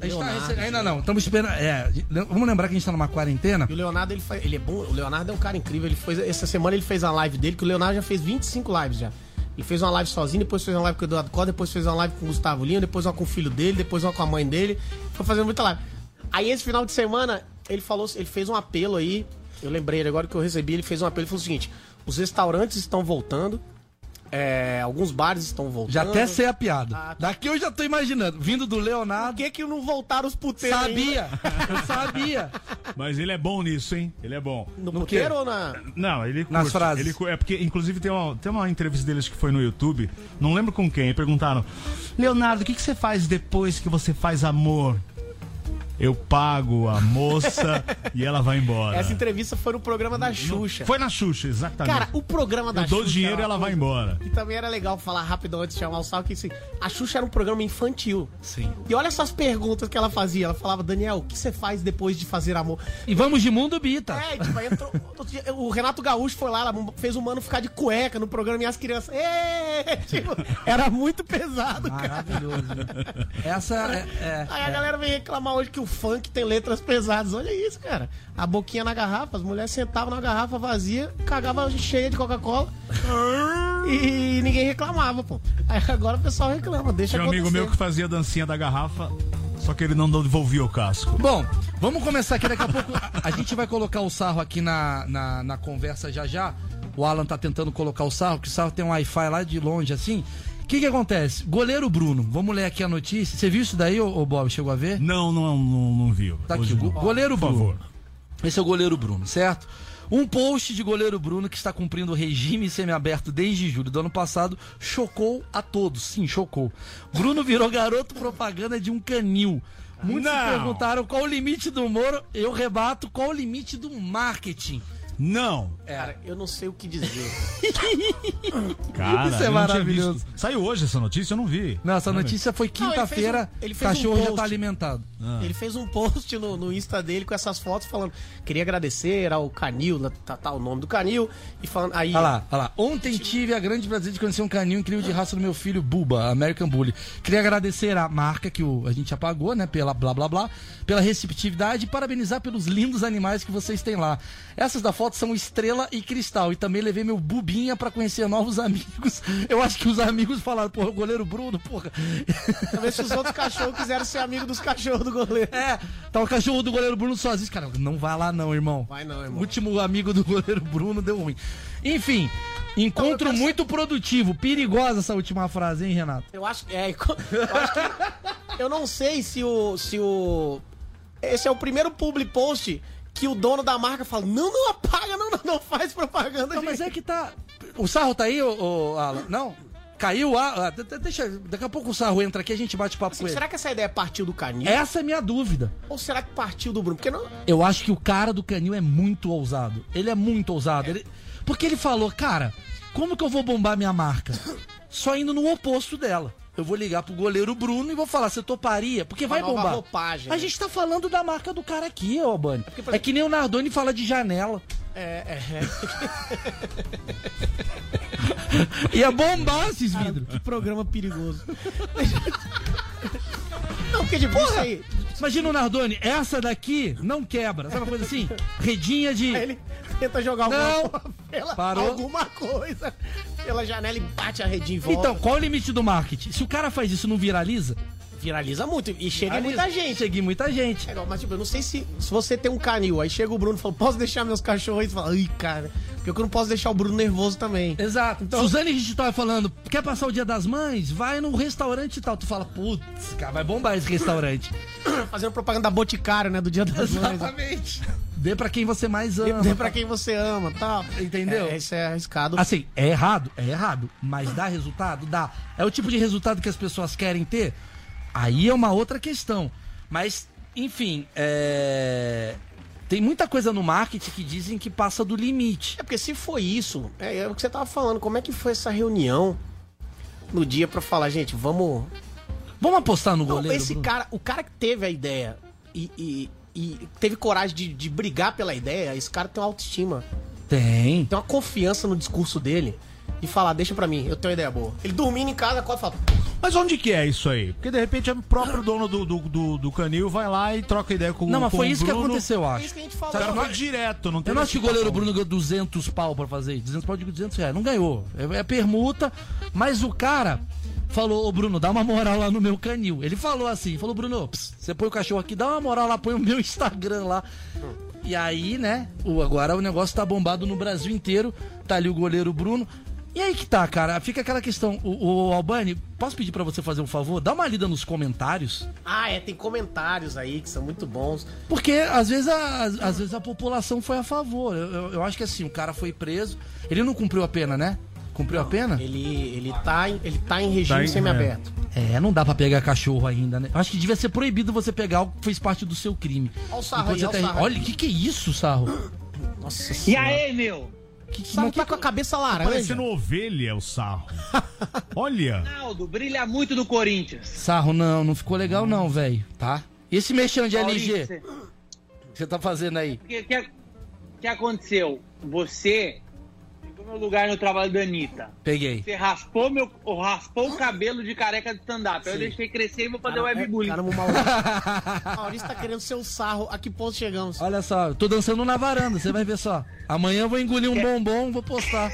Tá Leonardo, ainda não, estamos esperando. É, vamos lembrar que a gente tá numa quarentena. E o Leonardo, ele, faz, ele é bom. O Leonardo é um cara incrível. Ele fez, essa semana ele fez a live dele, que o Leonardo já fez 25 lives já. Ele fez uma live sozinho, depois fez uma live com o Eduardo Costa, depois fez uma live com o Gustavo Lima, depois uma com o filho dele, depois uma com a mãe dele. Foi fazendo muita live. Aí esse final de semana, ele falou, ele fez um apelo aí. Eu lembrei agora que eu recebi, ele fez um apelo, ele falou o seguinte: os restaurantes estão voltando. É, alguns bares estão voltando. Já até sei a piada. Ah, tá. Daqui eu já tô imaginando. Vindo do Por Leonardo. que, que não voltaram os puteiros? Sabia! Eu sabia! *laughs* Mas ele é bom nisso, hein? Ele é bom. No, No puteiro quê? ou na. Não, ele Nas curte. frases. Ele, é porque, inclusive, tem uma, tem uma entrevista deles que foi no YouTube. Não lembro com quem. Perguntaram: Leonardo, o que, que você faz depois que você faz amor? Eu pago a moça *laughs* e ela vai embora. Essa entrevista foi no programa da Xuxa. Foi na Xuxa, exatamente. Cara, o programa da Eu dou Xuxa. dinheiro e ela vai embora. Que também era legal falar rápido antes de chamar o sal, que assim, a Xuxa era um programa infantil. Sim. E olha essas perguntas que ela fazia. Ela falava, Daniel, o que você faz depois de fazer amor? E vamos de mundo bita. É, tipo, aí entrou, *laughs* dia, o Renato Gaúcho foi lá, ela fez o mano ficar de cueca no programa e as crianças. "Ê!" Tipo, era muito pesado, cara. Maravilhoso. né? Essa é. é- Aí a galera vem reclamar hoje que o funk tem letras pesadas. Olha isso, cara. A boquinha na garrafa, as mulheres sentavam na garrafa vazia, cagavam cheia de Coca-Cola. e ninguém reclamava, pô. Aí agora o pessoal reclama, deixa Tinha um amigo meu que fazia a dancinha da garrafa, só que ele não devolvia o casco. Bom, vamos começar aqui daqui a pouco. A, *laughs* a gente vai colocar o sarro aqui na, na, na conversa já já. O Alan tá tentando colocar o sarro, que o sarro tem um Wi-Fi lá de longe, assim. O que que acontece? Goleiro Bruno, vamos ler aqui a notícia. Você viu isso daí, ô, Bob? Chegou a ver? Não, não, não, não viu. Tá aqui, Hoje não. goleiro Por Bruno. favor. Esse é o goleiro Bruno, certo? Um post de goleiro Bruno que está cumprindo o regime semiaberto desde julho do ano passado chocou a todos. Sim, chocou. Bruno virou garoto propaganda de um canil. Muitos perguntaram qual o limite do humor. Eu rebato qual o limite do marketing. Não. Cara, eu não sei o que dizer. *laughs* Cara, Isso é maravilhoso. Saiu hoje essa notícia? Eu não vi. Não, essa notícia foi Não, ele fez quinta-feira. um- um cachorro já tá alimentado. Ah. Ele fez um post no, no Insta dele com essas fotos falando. Queria agradecer ao Canil, tá, tá o nome do Canil. E falando. Aí, Olha lá, olha lá. Ontem tive a grande prazer de conhecer um caninho incrível de raça do meu filho, Buba, American Bully. Queria agradecer a marca que o, a gente apagou, né? Pela blá blá blá, pela receptividade e parabenizar pelos lindos animais que vocês têm lá. Essas da foto são Estrela e Cristal. E também levei meu Bubinha pra conhecer novos amigos. Eu acho que os amigos falaram, porra, o goleiro Bruno, porra. Talvez se os outros cachorros quiseram ser amigos dos cachorros do goleiro. É, tá o cachorro do goleiro Bruno sozinho. Cara, não vai lá não, irmão. Vai não, O irmão. último amigo do goleiro Bruno deu ruim. Enfim, encontro muito produtivo. Perigosa essa última frase, hein, Renato? Eu acho, é, eu acho que. Eu não sei se o. Se o. Esse é o primeiro public post que o dono da marca fala: não, não apaga, não, não, não faz propaganda. Não, mas é que tá. O sarro tá aí, ô, ô, Alan? Não? Caiu a. ah, de- de- Deixa. Daqui a pouco o sarro entra aqui a gente bate papo com ele. Será que essa ideia partiu do Canil? Essa é a minha dúvida. Ou será que partiu do Bruno? Porque não. Eu acho que o cara do canil é muito ousado. Ele é muito ousado. Ele- Porque ele falou, cara, como que eu vou bombar minha marca? Só indo no oposto dela. eu vou ligar pro goleiro Bruno e vou falar, você toparia? Porque Uma vai bombar. roupagem, a né? gente tá falando da marca do cara aqui, ô Bani. É, por que nem o Nardoni fala de janela. É, é, *laughs* *laughs* Ia bombar esses vidros. Que programa perigoso. *laughs* Não, porque de isso aí. Imagina o Nardoni, essa daqui não quebra. Sabe uma coisa assim? Redinha de. Aí ele tenta jogar Não. alguma, pela, Parou. alguma coisa pela janela e bate a redinha em volta. Então, qual é o limite do marketing? Se o cara faz isso, não viraliza? Viraliza muito e chega em muita gente. Chega em muita gente. É igual, mas tipo, eu não sei se, se você tem um canil, aí chega o Bruno e fala, posso deixar meus cachorros aí? Você fala, ai, cara, porque eu não posso deixar o Bruno nervoso também. Exato. Então- Suzane Richthofen falando, quer passar o dia das mães? Vai no restaurante e tal. Tu fala, putz, cara, vai bombar esse restaurante. *coughs* Fazendo propaganda da Boticário, né, do Dia das Mães. Exatamente. Dê pra quem você mais ama. Dê pra quem você ama, tá? Entendeu? É, isso é arriscado. Assim, é errado? É errado. Mas dá resultado? Dá. É o tipo de resultado que as pessoas querem ter? Aí é uma outra questão. Mas, enfim, é... tem muita coisa no marketing que dizem que passa do limite. É porque se foi isso, é, é o que você tava falando, como é que foi essa reunião no dia pra falar, gente, vamos. Vamos apostar no Não, goleiro? esse Bruno? cara, o cara que teve a ideia e, e- e teve coragem de, de brigar pela ideia, esse cara tem uma autoestima. Tem. Tem uma confiança no discurso dele e falar, deixa pra mim, eu tenho uma ideia boa. Ele dormindo em casa, acorda e fala, Mas onde que é isso aí? Porque de repente o próprio dono do, do, do, do canil vai lá e troca ideia com, Não, mas foi o isso que Bruno. aconteceu, eu é acho. isso que a gente O falou. cara foi direto, não tem Eu não acho que o goleiro Bruno ganhou 200 pau pra fazer isso. 200 pau, eu digo 200 reais. Não ganhou. É, é permuta, mas o cara falou, ô Bruno, dá uma moral lá no meu canil. Ele falou assim, falou, Bruno, ps, você põe o cachorro aqui, dá uma moral lá, põe o meu *laughs* Instagram lá. E aí, né, o, agora o negócio tá bombado no Brasil inteiro. Tá ali o goleiro Bruno. E aí que tá, cara, fica aquela questão. O, o Albani, posso pedir pra você fazer um favor? Dá uma lida nos comentários. Ah, é, tem comentários aí que são muito bons. Porque às vezes a, às, às vezes a população foi a favor. Eu, eu- eu acho que assim, o cara foi preso. Ele não cumpriu a pena, né? Cumpriu a pena? Ele, ele, tá, em, ele tá em regime Tá em- semiaberto. É, não dá pra pegar cachorro ainda, né? Eu acho que devia ser proibido você pegar algo que fez parte do seu crime. Olha o sarro aí, olha o tá- sarro aí. Olha, o que, que é isso, Sarro? Nossa E senhora. aí, meu? Que, Sarro tá com a cabeça Tá laranja. parecendo ovelha o sarro. *laughs* Olha. Ronaldo, brilha muito do Corinthians. Sarro, não, não ficou legal não, velho, tá? E esse mexão de Maurício, LG? você- que você tá fazendo aí? O que, que, que aconteceu? Você meu lugar no trabalho da Anitta. Peguei. Você raspou, meu, raspou o cabelo de careca de stand-up. Eu deixei crescer e vou fazer Cara, é- webbullying. Caramba, o Maurício, *laughs* Maurício tá querendo ser o sarro. A que ponto chegamos? Olha só, eu tô dançando na varanda, você vai ver só. Amanhã eu vou engolir um bombom, vou postar.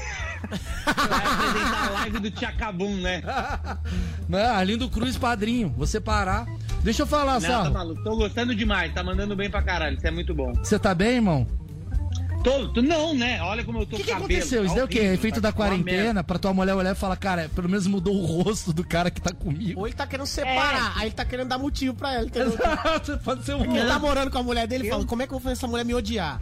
Vai apresentar a live do Tchacabum, né? *laughs* Né? Arlindo Cruz, padrinho. Você parar. Deixa eu falar, Não, tá Sarro. maluco. Tô gostando demais. Tá mandando bem pra caralho. Isso é muito bom. Você tá bem, irmão? Tô, tô- não, né? Olha como eu tô O que, que cabelo. aconteceu? Isso tá daí é o quê? Efeito tá da uma quarentena? Pra tua mulher olhar e falar, cara, pelo menos mudou o rosto do cara que tá comigo. Ou ele tá querendo separar, aí ele tá querendo dar motivo pra ela, entendeu? Exato, pode ser um Ele tá morando com a mulher dele e fala, como é que eu vou fazer essa mulher me odiar?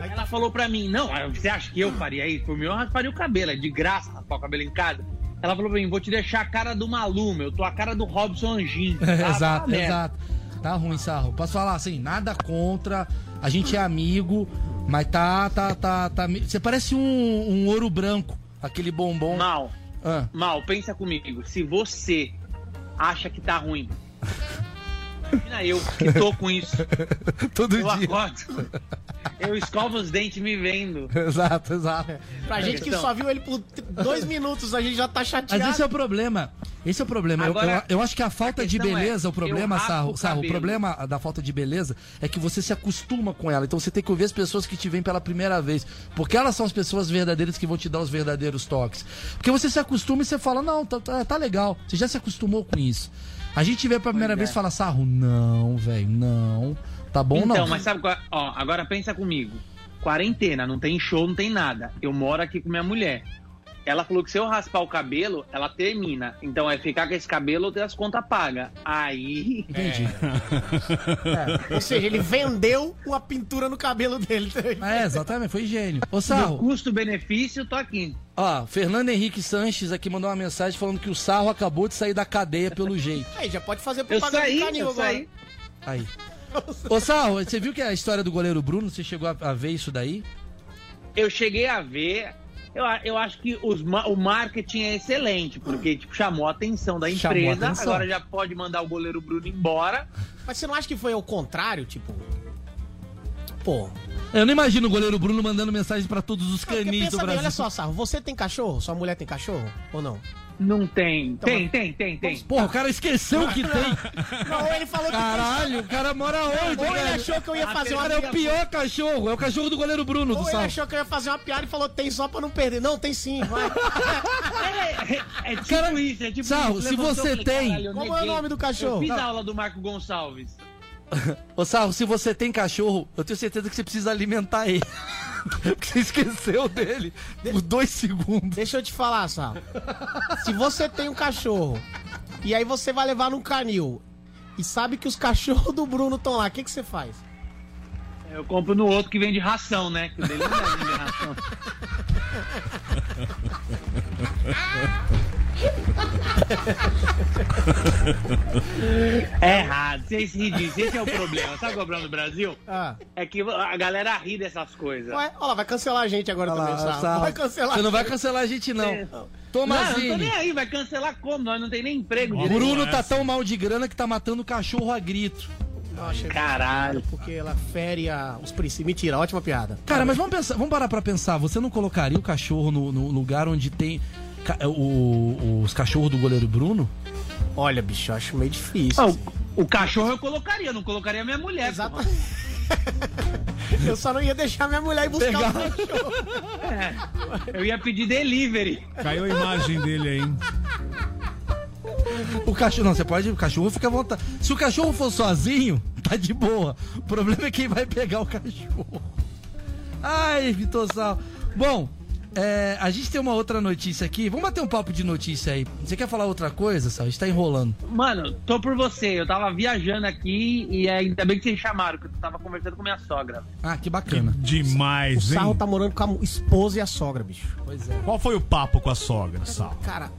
Aí ela falou pra mim, não, você acha que eu faria isso? Por mim, eu rasparia o cabelo, é de graça raspar o cabelo em casa. Ela falou pra mim, vou te deixar a cara do Maluma, eu tô a cara do Robson Anjinho. Tá? exato, Tá exato. Tá ruim, Sarro. Posso falar assim, nada contra, a gente é amigo, mas tá, tá, tá, tá... Você parece um, um ouro branco, aquele bombom. Mal, Ah. mal, pensa comigo, se você acha que tá ruim, imagina eu que tô com isso. *laughs* Todo eu dia. acordo, eu escovo os dentes me vendo. *laughs* Exato, exato. Pra gente que Então. só viu ele por dois minutos, a gente já tá chateado. Mas esse é o problema. Esse é o problema. Eu- Agora, eu, eu acho que a falta a de questão é, beleza, o problema, Sarro, o Sarro, o problema da falta de beleza é que você se acostuma com ela. Então você tem que ouvir as pessoas que te veem pela primeira vez. Porque elas são as pessoas verdadeiras que vão te dar os verdadeiros toques. Porque você se acostuma e você fala, não, tá, tá, tá legal. Você já se acostumou com isso. A gente vê pela primeira Pois vez é. e fala, Sarro, não, velho, não. Tá bom, então, não. mas sabe qual? é? Ó, agora pensa comigo. Quarentena, não tem show, não tem nada. Eu moro aqui com minha mulher. Ela falou que se eu raspar o cabelo, ela termina. Então é ficar com esse cabelo ou ter as contas pagas. Aí. Entendi. *laughs* Ou seja, ele vendeu uma pintura no cabelo dele. É, exatamente, foi gênio. Ô, Sarro, custo-benefício, tô aqui. ó, Fernando Henrique Sanches aqui mandou uma mensagem falando que o Sarro acabou de sair da cadeia pelo jeito. Aí, já pode fazer Eu propaganda saí, do canil eu agora. saí. Aí. Ô, Sarro, você viu que a história do goleiro Bruno, você chegou a, a ver isso daí? Eu cheguei a ver. Eu, eu acho que os o marketing é excelente, porque tipo, chamou a atenção da empresa. atenção. Agora já pode mandar o goleiro Bruno embora. Mas você não acha que foi ao contrário, tipo. Pô. Eu não imagino o goleiro Bruno mandando mensagem pra todos os canis do pensa bem, Brasil. olha só, Sarro, você tem cachorro? Sua mulher tem cachorro? Ou não? Não tem. Então, tem, mas- tem, tem, tem. Porra, o cara esqueceu que tem. *laughs* Não, ele falou que Caralho, o cara mora onde, Ou ele velho? achou que eu ia fazer uma cara é o piada. pior cachorro, é o cachorro do goleiro Bruno do Ou ele Sal. achou que eu ia fazer uma piada e falou tem só pra não perder. Não, tem sim, vai. *laughs* É tipo Cara, isso, é tipo Sarro, isso. se você falei, tem- caralho, Como é o nome do cachorro? Eu fiz Não. a aula do Marco Gonçalves. *laughs* Ô Sarro, se você tem cachorro, eu tenho certeza que você precisa alimentar ele. *laughs* Porque você esqueceu dele por dois segundos. Deixa eu te falar, Sarro. Se você tem um cachorro e aí você vai levar num canil e sabe que os cachorros do Bruno estão lá, o que, que você faz? Eu compro no outro que vende ração, né? Que o dele não deve vender ração. *laughs* *laughs* É errado, vocês ri disso, esse é o problema. Sabe qual é o problema do Brasil? Ah. É que a galera ri dessas coisas. Ué, olha lá, vai cancelar a gente agora Olha também, lá. Vai cancelar. Você não vai cancelar a gente, não. É. Não, Tomazini. tô nem aí, vai cancelar como? Nós não tem nem emprego O. Bruno tá tão mal de grana que tá matando o cachorro a grito. Nossa, Caralho. Porque ela fere a- os princípios. Mentira, ótima piada. Cara, mas vamos pensar, vamos parar pra pensar. Você não colocaria o cachorro no, no lugar onde tem o- os cachorros do goleiro Bruno? Olha, bicho, eu acho meio difícil. Ah, assim. o, o cachorro eu colocaria, eu não colocaria minha mulher. Exato. porra. *laughs* Eu só não ia deixar minha mulher ir buscar Pegar. o cachorro. É, eu ia pedir delivery. Caiu a imagem dele aí, hein? O cachorro, não, você pode, o cachorro fica à vontade. Se o cachorro for sozinho, tá de boa. O problema é quem vai pegar o cachorro. Ai, Vitor Sal. Bom, é, a gente tem uma outra notícia aqui. Vamos bater um papo de notícia aí. Você quer falar outra coisa, Sal? A gente tá enrolando. Mano, tô por você. Eu tava viajando aqui e ainda bem que vocês chamaram, que eu tava conversando com minha sogra. Ah, que bacana. O Demais, Sarro hein? tá morando com a esposa e a sogra, bicho. Pois é. Qual foi o papo com a sogra, Sal? Cara,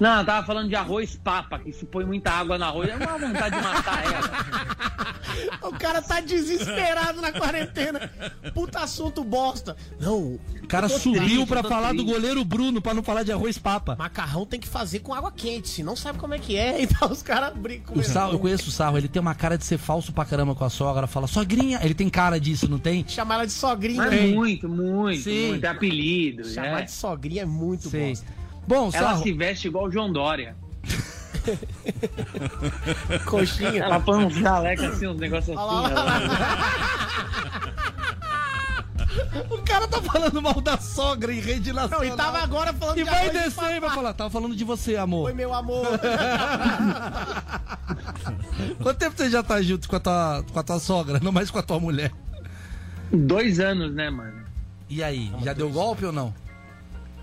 Não, eu tava falando de arroz papa, que se põe muita água no arroz, é uma vontade de matar ela. *laughs* o cara tá desesperado na quarentena. Puta assunto bosta. Não, O cara subiu triste, pra falar do goleiro Bruno, pra não falar de arroz papa. macarrão tem que fazer com água quente, senão sabe como é que é. *laughs* Então os caras brincam. O Sarro, eu conheço o Sarro, ele tem uma cara de ser falso pra caramba com a sogra. Fala, sogrinha. Ele tem cara disso, não tem? Chamar ela de sogrinha. Mas né? muito, muito, Sim. muito. É apelido. Chamar é. de sogrinha é muito bosta. Bom, Ela Sarro. se veste igual o João Dória. *laughs* Coxinha. Ela põe uns jaleco assim, uns negócios assim. Olha lá, olha ela- *laughs* *laughs* O cara tá falando mal da sogra em rede Não, nacional. e tava agora falando E de vai descer e vai falar. Tava falando de você, amor. Oi, meu amor. *laughs* Quanto tempo você já tá junto com a tua, com a tua sogra, não mais com a tua mulher? Dois anos, né, mano? E aí, já deu golpe ou não?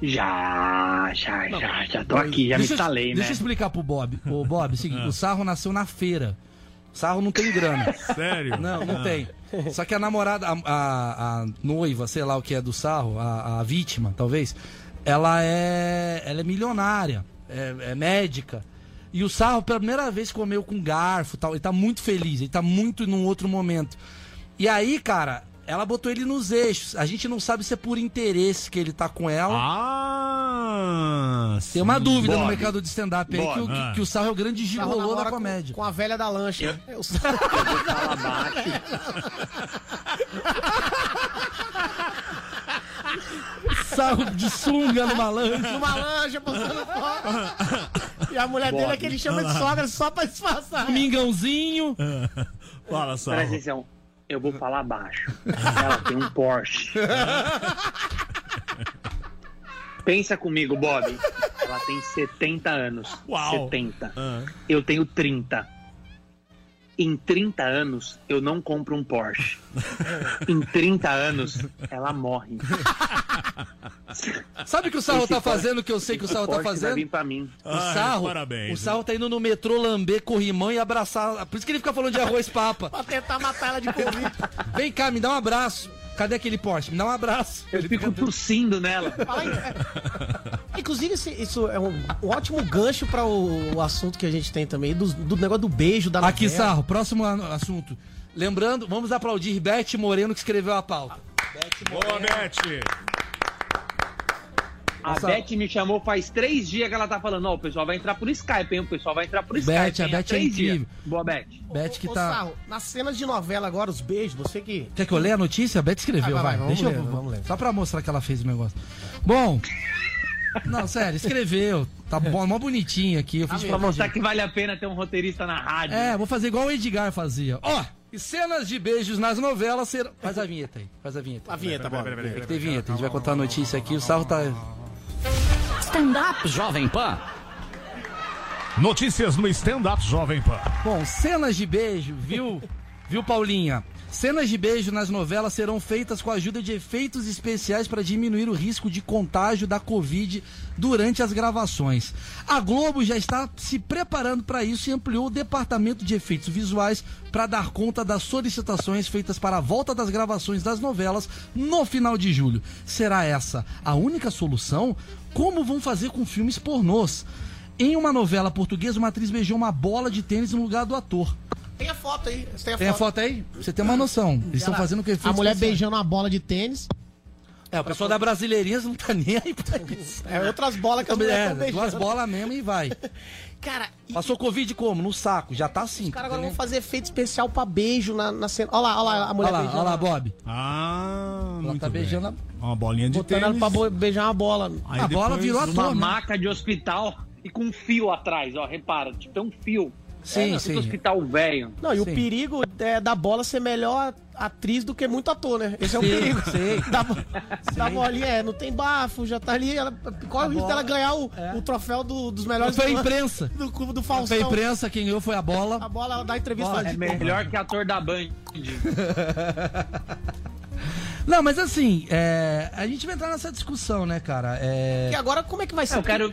Já, já, já, já tô aqui, já me deixa, eu- instalei, né? Deixa eu explicar pro Bob. Ô, Bob, é o seguinte, *laughs* o Sarro nasceu na feira. Sarro não tem grana. Sério? Não, não Ah. tem. Só que a namorada, a, a- a noiva, sei lá o que é do Sarro, a, a vítima, talvez, ela é, ela é milionária, é, é médica. E o Sarro, pela primeira vez, comeu com garfo tal. Ele tá muito feliz, ele tá muito num outro momento. E aí, cara, ela botou ele nos eixos. A gente não sabe se é por interesse que ele tá com ela. Ah, Tem uma dúvida no Bob. mercado de stand-up aí que, o- Bob. que o Sarro é o grande gigolô da com- comédia. Com, a velha da lancha. Eu... Sarro- *laughs* Fala baixo. Sarro de sunga numa lancha. Numa lancha, passando foto. E a mulher dele é que ele chama de sogra só pra disfarçar. Mingãozinho. Fala. Presta atenção, eu vou falar baixo. Ela tem um Porsche. Pensa comigo, Bob. Ela tem 70 anos. Uau. 70. Ah. Eu tenho 30. Em 30 anos, eu não compro um Porsche. Em 30 anos, ela morre. *laughs* Sabe o que o Sarro Esse tá Porsche- fazendo que eu sei que o Sarro tá vai fazendo? vir pra mim. O Ai, Sarro, parabéns. o Sarro tá indo no metrô lamber corrimão e abraçar. Por isso que ele fica falando de arroz papa. *laughs* Pra tentar matar ela de *laughs* Covid. Vem cá, me dá um abraço. Cadê aquele Porsche? Me dá um abraço. Eu fico tossindo nela. Aí, é. Inclusive, isso é um, um ótimo gancho para o, o assunto que a gente tem também, do, do negócio do beijo da Aqui, novela. Sarro, próximo assunto. Lembrando, vamos aplaudir Beth Moreno que escreveu a pauta. Boa, Beth. A Nossa. Beth me chamou faz três dias que ela tá falando, ó, o pessoal vai entrar por Skype, hein? O pessoal vai entrar por Beth, Skype. a hein? Beth Há é incrível. dias. Boa, Beth. Beth que Ô, tá. Sarro, nas cenas de novela agora, os beijos, você que. Quer que eu leia a notícia? A Beth escreveu, Ah, vai, vai. vamos Deixa ler, eu. vamos ler. Só pra mostrar que ela fez o negócio. Bom. *laughs* Não, sério, escreveu. Tá bom, mó bonitinho aqui. Eu fiz Pra mostrar que vale a pena ter um roteirista na rádio. É, vou fazer igual o Edgar fazia. Ó, e cenas de beijos nas novelas serão. Faz a vinheta aí, faz a vinheta. A vinheta, bora. Tem que ter vinheta, a gente vai contar a notícia aqui, o sarro tá. Stand-up Jovem Pan. Notícias no Stand Up Jovem Pan. Bom, cenas de beijo, viu? *laughs* Viu, Paulinha? Cenas de beijo nas novelas serão feitas com a ajuda de efeitos especiais para diminuir o risco de contágio da Covid durante as gravações. A Globo já está se preparando para isso e ampliou o departamento de efeitos visuais para dar conta das solicitações feitas para a volta das gravações das novelas no final de julho. Será essa a única solução? Como vão fazer com filmes pornôs? Em uma novela portuguesa, uma atriz beijou uma bola de tênis no lugar do ator. Tem a foto aí. Você tem a Tem a foto. foto aí? Você tem uma noção. Eles estão fazendo o que A mulher beijando uma bola de tênis. É, o pessoal da Brasileirinhas não tá nem aí pra isso. É outras bolas que as mulheres É, estão beijando. duas bolas mesmo e vai. *laughs* Cara, Passou Covid como? No saco. Já tá assim. Os caras agora vão fazer efeito especial pra beijo na, na cena. Olha lá, olha lá, a mulher Olha lá, beijando. olha lá, Bob. Ah, Ela tá beijando a... Uma bolinha de Botando ela tênis. pra bo- beijar uma bola. Aí A bola virou uma ator, né? maca de hospital e com um fio atrás, ó. Repara, tipo, tem um fio. Sim, é, sim. hospital velho. Não, e o Sim. perigo é da bola ser melhor atriz do que muito ator, né? Esse é o Sim, perigo. sim. *laughs* Da, da bolinha, é, não tem bafo, já tá ali. Ela, qual é o risco dela ganhar o, o troféu do- dos melhores Foi a imprensa. do clube do Foi Faustão. a imprensa, quem ganhou foi a bola. A bola ela dá entrevista Bola, É melhor que ator da Band. *laughs* Não, mas assim, é, a gente vai entrar nessa discussão, né, cara? É... E agora como é que vai ser? Eu quero,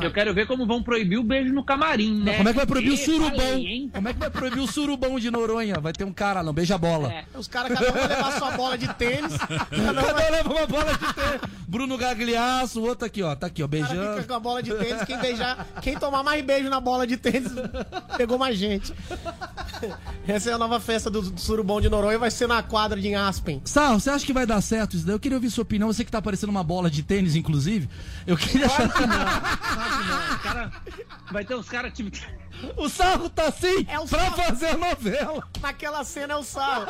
eu quero ver como vão proibir o beijo no camarim, né? Como é que vai proibir o Ih, surubão? falei? Como é que vai proibir o surubão de Noronha? Vai ter um cara, não, beija a bola. É. Os caras cada um vai levar sua bola de tênis. *laughs* Cada um vai leva uma bola de tênis. Bruno Gagliasso, o outro aqui, ó. Tá aqui, ó, O cara beijando. fica com a bola de tênis, quem beijar, quem tomar mais beijo na bola de tênis, pegou mais gente. Essa é a nova festa do, do Surubom de Noronha, vai ser na quadra de Aspen. Sarro, você acha que vai dar certo isso daí? Eu queria ouvir sua opinião. Você que tá parecendo uma bola de tênis, inclusive. Eu queria. *laughs* Cara- vai ter uns caras tipo. o Sarro tá assim É o pra Sarro. fazer a novela. Naquela cena é o Sarro.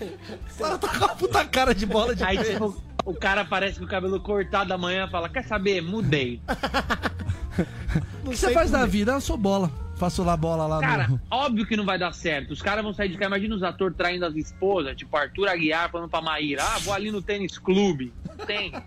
O Sarro tá com a puta cara de bola de Aí tipo, o cara aparece com o cabelo cortado amanhã e fala: Quer saber? Mudei. O que você faz da vida? Eu sou bola. Faço lá bola lá Cara, no. óbvio que não vai dar certo. Os caras vão sair de cá. Imagina os atores traindo as esposas, tipo Arthur Aguiar falando pra Maíra: Ah, vou ali no tênis clube. Tem. *laughs*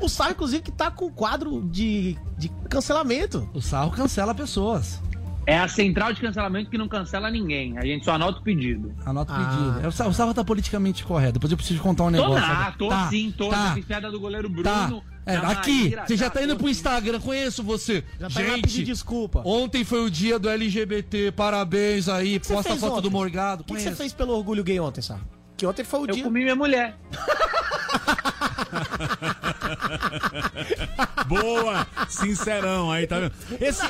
O Sarro, inclusive, que tá com quadro de, de cancelamento. O Sarro cancela pessoas. É a central de cancelamento que não cancela ninguém. A gente só anota o pedido. Anota o Ah. pedido. É, O Sarro, o Sarro tá politicamente correto. Depois eu preciso contar um Tô negócio. lá, sabe? tô Tá, sim, tô. Tá, piada do goleiro Bruno. tá. É, aqui, você já tá indo pro. Instagram, conheço você. Já tá pedir desculpa. Ontem foi o dia do LGBT, parabéns aí, que posta a foto ontem? do Morgado. O que, que você fez pelo orgulho gay ontem, Sarro? Que ontem foi o Eu dia. comi minha mulher. *laughs* Boa! Sincerão aí, tá vendo? Esse,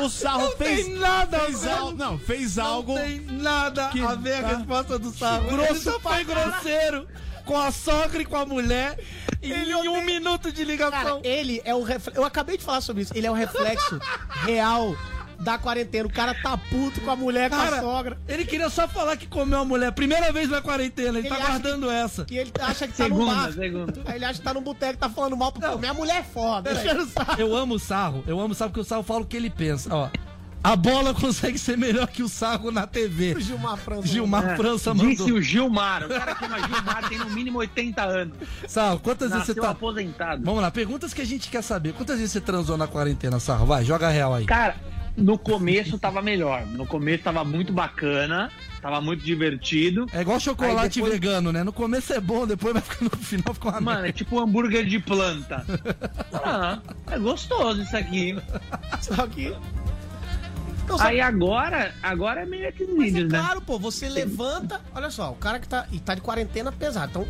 o Sarro Não fez. tem nada, fez Não, fez Não algo. tem nada que- a ver a tá. resposta do Sarro. Grosso Ele só foi grosseiro com a sogra e com a mulher em um minuto de Cara, ligação. ele é o reflexo. Eu acabei de falar sobre isso. Ele é o reflexo *laughs* real da quarentena. O cara tá puto com a mulher, com a Cara, sogra. ele queria só falar que comeu a mulher. Primeira vez na quarentena, ele, Ele tá guardando essa. E ele acha que tá Segunda, no bar. segunda. Ele acha que tá no boteco, tá falando mal pra Minha mulher é foda. Deixa eu. Eu amo o Sarro, eu amo o Sarro porque o Sarro fala o que ele pensa. Ó, a bola consegue ser melhor que o Sarro na TV. Gilmar França. Gilmar É, França Disse mandou. o Gilmar. O cara que chama Gilmar tem no mínimo 80 anos. Sarro, quantas vezes você Nasceu tá... aposentado. Vamos lá, perguntas que a gente quer saber. Quantas vezes você transou na quarentena, Sarro? Vai, joga real aí. Cara, no começo tava melhor. No começo tava muito bacana. Tava muito divertido. É igual chocolate depois- vegano, né? No começo é bom, depois vai ficar *laughs* no final fica uma Mano, é merda. tipo um hambúrguer de planta. *laughs* Ah, é gostoso isso aqui. Só que. Não, Aí agora, agora é meio aqueles Mas é né? claro, pô, você levanta. Olha só, o cara que tá, e tá de quarentena pesado. Então,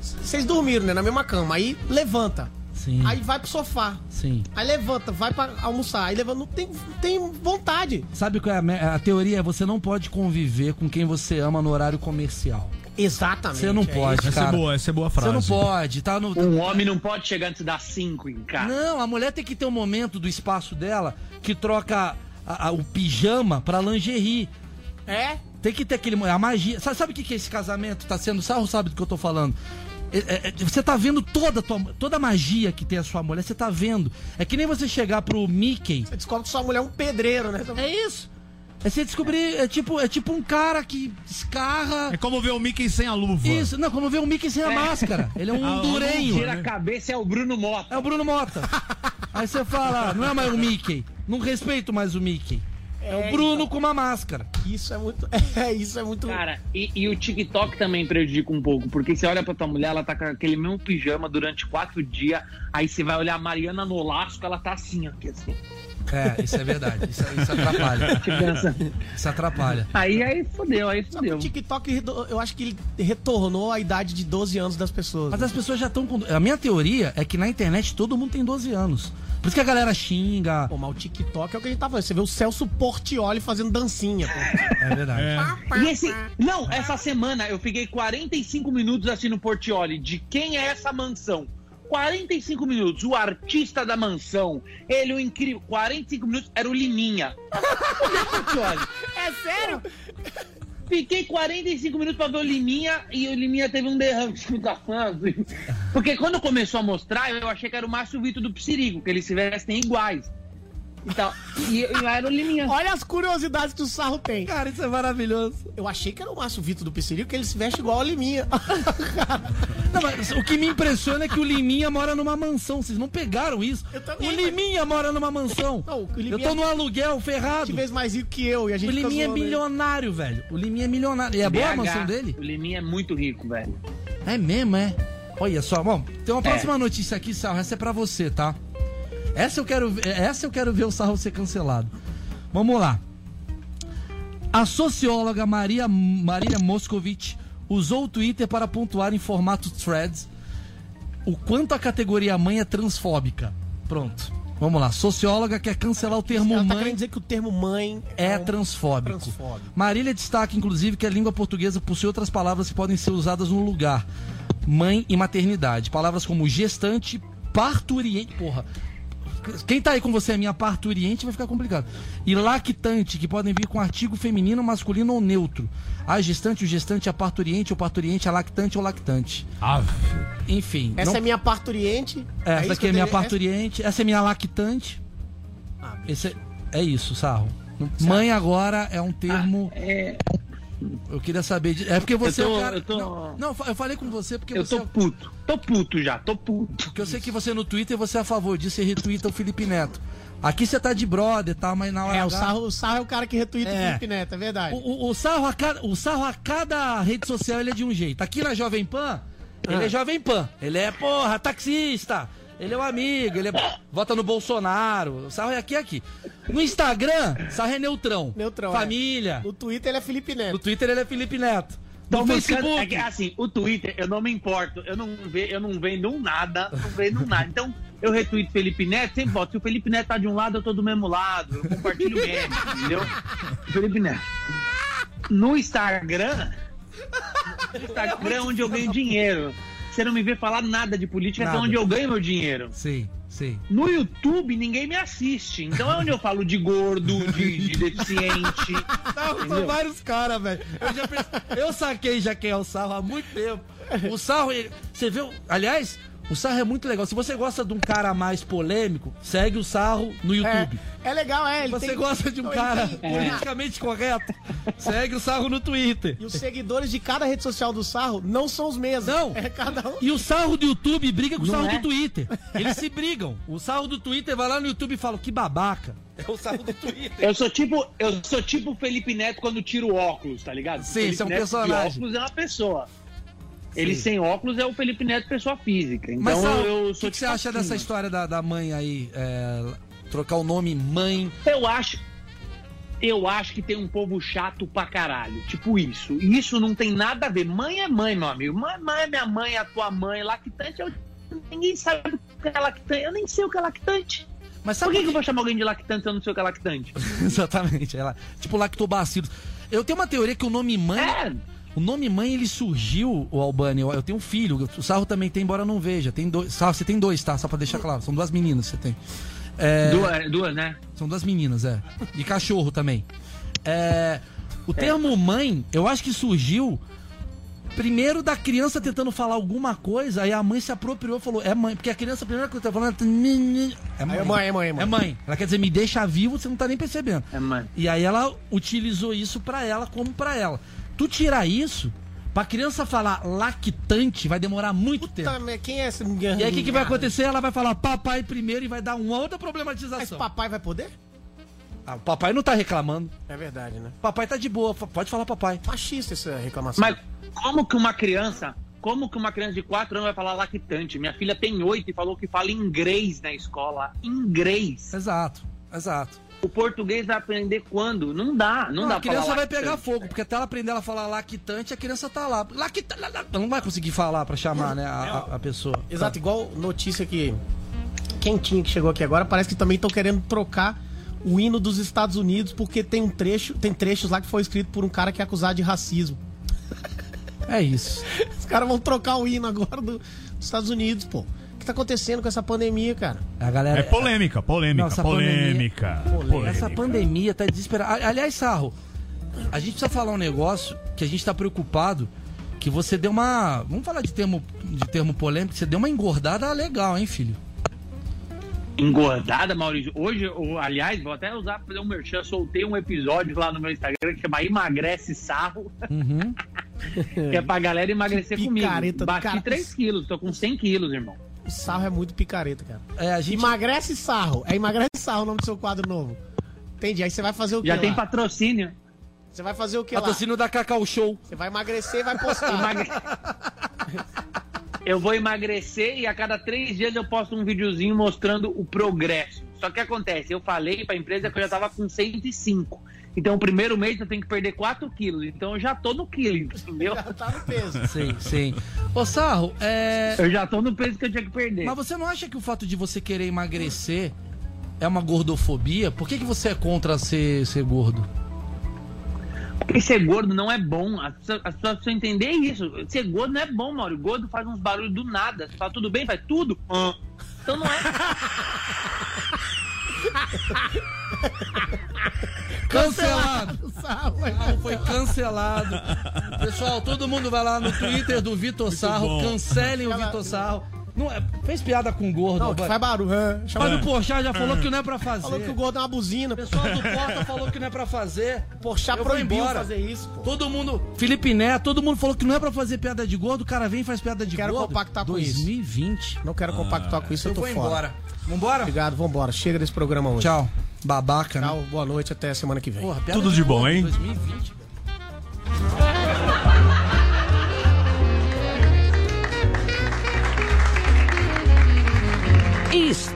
vocês dormiram, né? Na mesma cama. Aí levanta. Sim, Aí vai pro sofá. sim. Aí levanta, vai pra almoçar. Aí levanta. Não tem, tem vontade. Sabe qual é a, a teoria? É você não pode conviver com quem você ama no horário comercial. Exatamente. Você não é pode, isso. Essa é cara. boa, essa é boa Você frase. não pode, tá no. Um homem não pode chegar antes das 5 em casa. Não, a mulher tem que ter um momento do espaço dela que troca a- a- o pijama pra lingerie. É? Tem que ter aquele. A magia. Sabe, sabe o que, que esse casamento tá sendo? Sarro sabe do que eu tô falando. É- é- é- você tá vendo toda a, tua, toda a magia que tem a sua mulher, você tá vendo. É que nem você chegar pro Mickey. Você descobre que sua mulher é um pedreiro, né? É isso. É você descobrir. É tipo, é tipo um cara que escarra. É como ver o Mickey sem a luva. Isso, não, como ver o Mickey sem a máscara. Ele é um *laughs* Ah, durenho. Tira a cabeça é o Bruno Mota. É o Bruno Mota. *laughs* Aí você fala, não é mais o Mickey. Não respeito mais o Mickey. É, o Bruno com uma máscara. Isso é muito. *laughs* É, isso é muito. Cara, e, e o TikTok também prejudica um pouco, porque você olha pra tua mulher, ela tá com aquele mesmo pijama durante quatro dias, aí você vai olhar a Mariana Nolasco, ela tá assim, aqui assim. É, isso é verdade. Isso, isso atrapalha. Isso atrapalha. Aí, aí fodeu, aí fodeu. o TikTok, eu acho que ele retornou a idade de 12 anos das pessoas. Mas as pessoas já estão com. A minha teoria é que na internet todo mundo tem 12 anos. Por isso que a galera xinga. Pô, mas o TikTok é o que a gente tá falando. Você vê o Celso Portioli fazendo dancinha, pô. É verdade. E esse. Não, essa semana eu fiquei 45 minutos assim no Portioli. De quem é essa mansão? 45 minutos. O artista da mansão. Ele, o incrível. 45 minutos era o Liminha. É sério? Fiquei 45 minutos pra ver o Liminha e o Liminha teve um derrame café. assim. Porque quando começou a mostrar, eu achei que era o Márcio Vitor do Psirico, que eles se vestem iguais. Então, e, e era o Liminha. Olha as curiosidades que o Sarro tem. Cara, isso é maravilhoso. Eu achei que era o Márcio Vitor do Pissirico, que ele se veste igual a Liminha. *laughs* Não, mas o que me impressiona é que o Liminha mora numa mansão. Vocês não pegaram isso? também, o Liminha mora numa mansão. Não, o Liminha Eu tô no aluguel ferrado. Vez mais rico que eu e a gente O Liminha é ele. milionário, velho. O Liminha é milionário. E é boa a BH, mansão dele? O Liminha é muito rico, velho. É mesmo, é? Olha só, bom, tem uma É. próxima notícia aqui, Sarro, essa é pra você, tá? Essa eu quero, ver- essa eu quero ver o Sarro ser cancelado. Vamos lá. A socióloga Maria Marília Moscovitch usou o Twitter para pontuar em formato threads o quanto a categoria mãe é transfóbica. Pronto. Vamos lá. Socióloga quer cancelar o termo Ela tá mãe querendo dizer que o termo mãe é um transfóbico. transfóbico. Marília destaca, inclusive, que a língua portuguesa possui outras palavras que podem ser usadas no lugar. Mãe e maternidade. Palavras como gestante, parturiente. Porra. Quem tá aí com você é minha parturiente, vai ficar complicado. E lactante, que podem vir com artigo feminino, masculino ou neutro. A gestante, o gestante, a parturiente, o parturiente, a lactante ou lactante. Enfim. Essa não- é minha parturiente. essa isso aqui que é minha tenho- parturiente, essa é minha lactante. Ah, Esse é, é isso, Sarro. Mãe agora é um termo. Eu queria saber. De... É porque você Eu tô- é o cara. eu tô- Não, não, eu falei com você porque Eu você. tô puto. Tô puto já, tô puto. Porque eu sei que você no Twitter você é a favor disso e retweeta o Felipe Neto. Aqui você tá de brother, tá? Mas na hora. É, o Sarro, o Sarro é o cara que retweeta É. o Felipe Neto, é verdade. O, o- o sarro a cada, o sarro a cada rede social ele é de um jeito. Aqui na Jovem Pan, ele Ah. é Jovem Pan. Ele é, porra, taxista. Ele é um amigo, ele é, vota no Bolsonaro. O sarro é aqui aqui. No Instagram, sarro é neutrão. Neutrão, Família. No Twitter ele é Felipe Neto. No Twitter ele é Felipe Neto. No Tô Facebook. é que, assim, o Twitter, eu não me importo. Eu não, ve, eu não vendo nada, não vendo nada. Então, eu retweet Felipe Neto, sempre boto. Se o Felipe Neto tá de um lado, eu tô do mesmo lado. Eu compartilho meme, entendeu? Felipe Neto. No Instagram, no Instagram é onde eu ganho dinheiro. Você não me vê falar nada de política, que é Nada. onde eu ganho meu dinheiro. Sim, sim. No YouTube, ninguém me assiste. Então é onde eu falo de gordo, de, de deficiente. *laughs* Não, são vários caras, velho. Eu, já perce- eu saquei já quem é o Sarro há muito tempo. O Sarro, ele- você viu? Aliás, o Sarro é muito legal. Se você gosta de um cara mais polêmico, segue o Sarro no YouTube. É legal, é. Se Ele você tem- gosta de um cara tem- politicamente correto, segue o Sarro no Twitter. E os seguidores de cada rede social do Sarro não são os mesmos. Não. É cada um. E o sarro do YouTube briga com o Não sarro é? do Twitter. Eles se brigam. O sarro do Twitter vai lá no YouTube e fala, que babaca. É o sarro do Twitter. Eu sou tipo, eu sou tipo o Felipe Neto quando tira o óculos, tá ligado? Sim, Felipe isso é um Neto personagem. De óculos é uma pessoa. Ele Sim. sem óculos é o Felipe Neto pessoa física. Então Mas Sarro, eu, eu o que, sou que você tipo acha assim, dessa mano. história da, da mãe aí? é, trocar o nome mãe. Eu acho. Eu acho que tem um povo chato pra caralho. Tipo isso. E isso não tem nada a ver. Mãe é mãe, meu amigo. Mãe, mãe é minha mãe, é a tua mãe. Lactante, eu... ninguém sabe o que é lactante. Eu nem sei o que é lactante. Mas Por sabe que, que eu vou chamar alguém de lactante se eu não sei o que é lactante? *laughs* Exatamente. Ela, tipo lactobacilos. Eu tenho uma teoria que o nome mãe. É. O nome mãe, ele surgiu, o Albani, eu, eu tenho um filho, o Sarro também tem, embora não veja. Tem dois, Sarro, você tem dois, tá? Só pra deixar claro. São duas meninas que você tem. É, Duas, duas, né? São duas meninas, é. E cachorro também. É, o termo mãe, eu acho que surgiu primeiro da criança tentando falar alguma coisa, aí a mãe se apropriou e falou, é mãe. Porque a criança, a primeira coisa que tá falando é mãe. É mãe, é mãe, é mãe. É mãe. Ela quer dizer, me deixa vivo, você não tá nem percebendo. É mãe. E aí ela utilizou isso pra ela como pra ela. Tu tirar isso, pra criança falar lactante, vai demorar muito tempo. Tá, mas quem é esse E aí o que, que vai acontecer? Ela vai falar papai primeiro e vai dar uma outra problematização. Mas papai vai poder? Ah, o papai não tá reclamando. É verdade, né? Papai tá de boa, pode falar papai. Machista essa reclamação. Mas como que uma criança, como que uma criança de 4 anos vai falar lactante? Minha filha tem 8 e falou que fala inglês na escola. Inglês. Exato, exato. O português vai aprender quando? Não dá, não, dá a criança falar vai lactante. pegar fogo, porque até ela aprender a falar lactante, a criança tá lá. Lactante, ela não vai conseguir falar pra chamar, né, a, a- pessoa. Exato, igual notícia que quentinha que chegou aqui agora, parece que também estão querendo trocar o hino dos Estados Unidos porque tem um trecho, tem trechos lá que foi escrito por um cara que é acusado de racismo. É isso. Os caras vão trocar o hino agora do- dos Estados Unidos, pô. Tá acontecendo com essa pandemia, cara? A galera É polêmica, polêmica, Nossa, polêmica. polêmica. Essa pandemia tá desesperada. Aliás, Sarro, a gente precisa falar um negócio que a gente tá preocupado. Que você deu uma. Vamos falar de termo, de termo polêmico. Você deu uma engordada legal, hein, filho? Engordada, Maurício. Hoje, eu, aliás, vou até usar pra fazer um merchan. Soltei um episódio lá no meu Instagram que chama Emagrece Sarro. Uhum. *laughs* que é pra galera emagrecer comigo. Bati cara. 3 quilos, tô com 100 quilos, irmão. O sarro é muito picareta, cara. É, a gente... Emagrece sarro. É emagrece sarro o nome do seu quadro novo. Entendi. Aí você vai fazer o quê? Já tem lá? patrocínio. Você vai fazer o que lá? Patrocínio da Cacau Show. Você vai emagrecer e vai postar. Emagre- Eu vou emagrecer e a cada três dias eu posto um videozinho mostrando o progresso. Só que acontece, eu falei pra empresa que eu já tava com 105. Então o primeiro mês eu tenho que perder 4 quilos. Então eu já tô no quilo, entendeu? *laughs* Já tá no peso. Sim, sim. Ô, Sarro, é. Eu já tô no peso que eu tinha que perder. Mas você não acha que o fato de você querer emagrecer é uma gordofobia? Por que, que você é contra ser, ser gordo? Porque ser gordo não é bom. As pessoas, as pessoas precisam entender isso. Ser gordo não é bom, Mauro. Gordo faz uns barulhos do nada. Você fala tudo bem? Faz tudo. Então não é. *laughs* Cancelado! *laughs* Sarro, é. Sarro foi cancelado. Pessoal, todo mundo vai lá no Twitter do Vitor Sarro, bom. cancelem o Vitor Sarro. Não, é- fez piada com gordo. Não, faz barulho. é. Mas o Porchat já falou que não é pra fazer. Falou que o gordo é uma buzina. O pessoal do Porta falou que não é pra fazer. Porchat proibiu embora. fazer isso, pô. Todo mundo, Felipe Neto, todo mundo falou que não é pra fazer piada de gordo. O cara vem e faz piada de Quero gordo. compactar com isso. 2020. Não quero compactar com isso, eu, Eu tô vou fora. embora. Vambora? Obrigado, vambora. Chega desse programa hoje. Tchau. Babaca, Tchau, né? boa noite, até semana que vem. Porra, Tudo de bom, gordo, hein? 2020.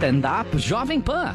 Stand-up Jovem Pan.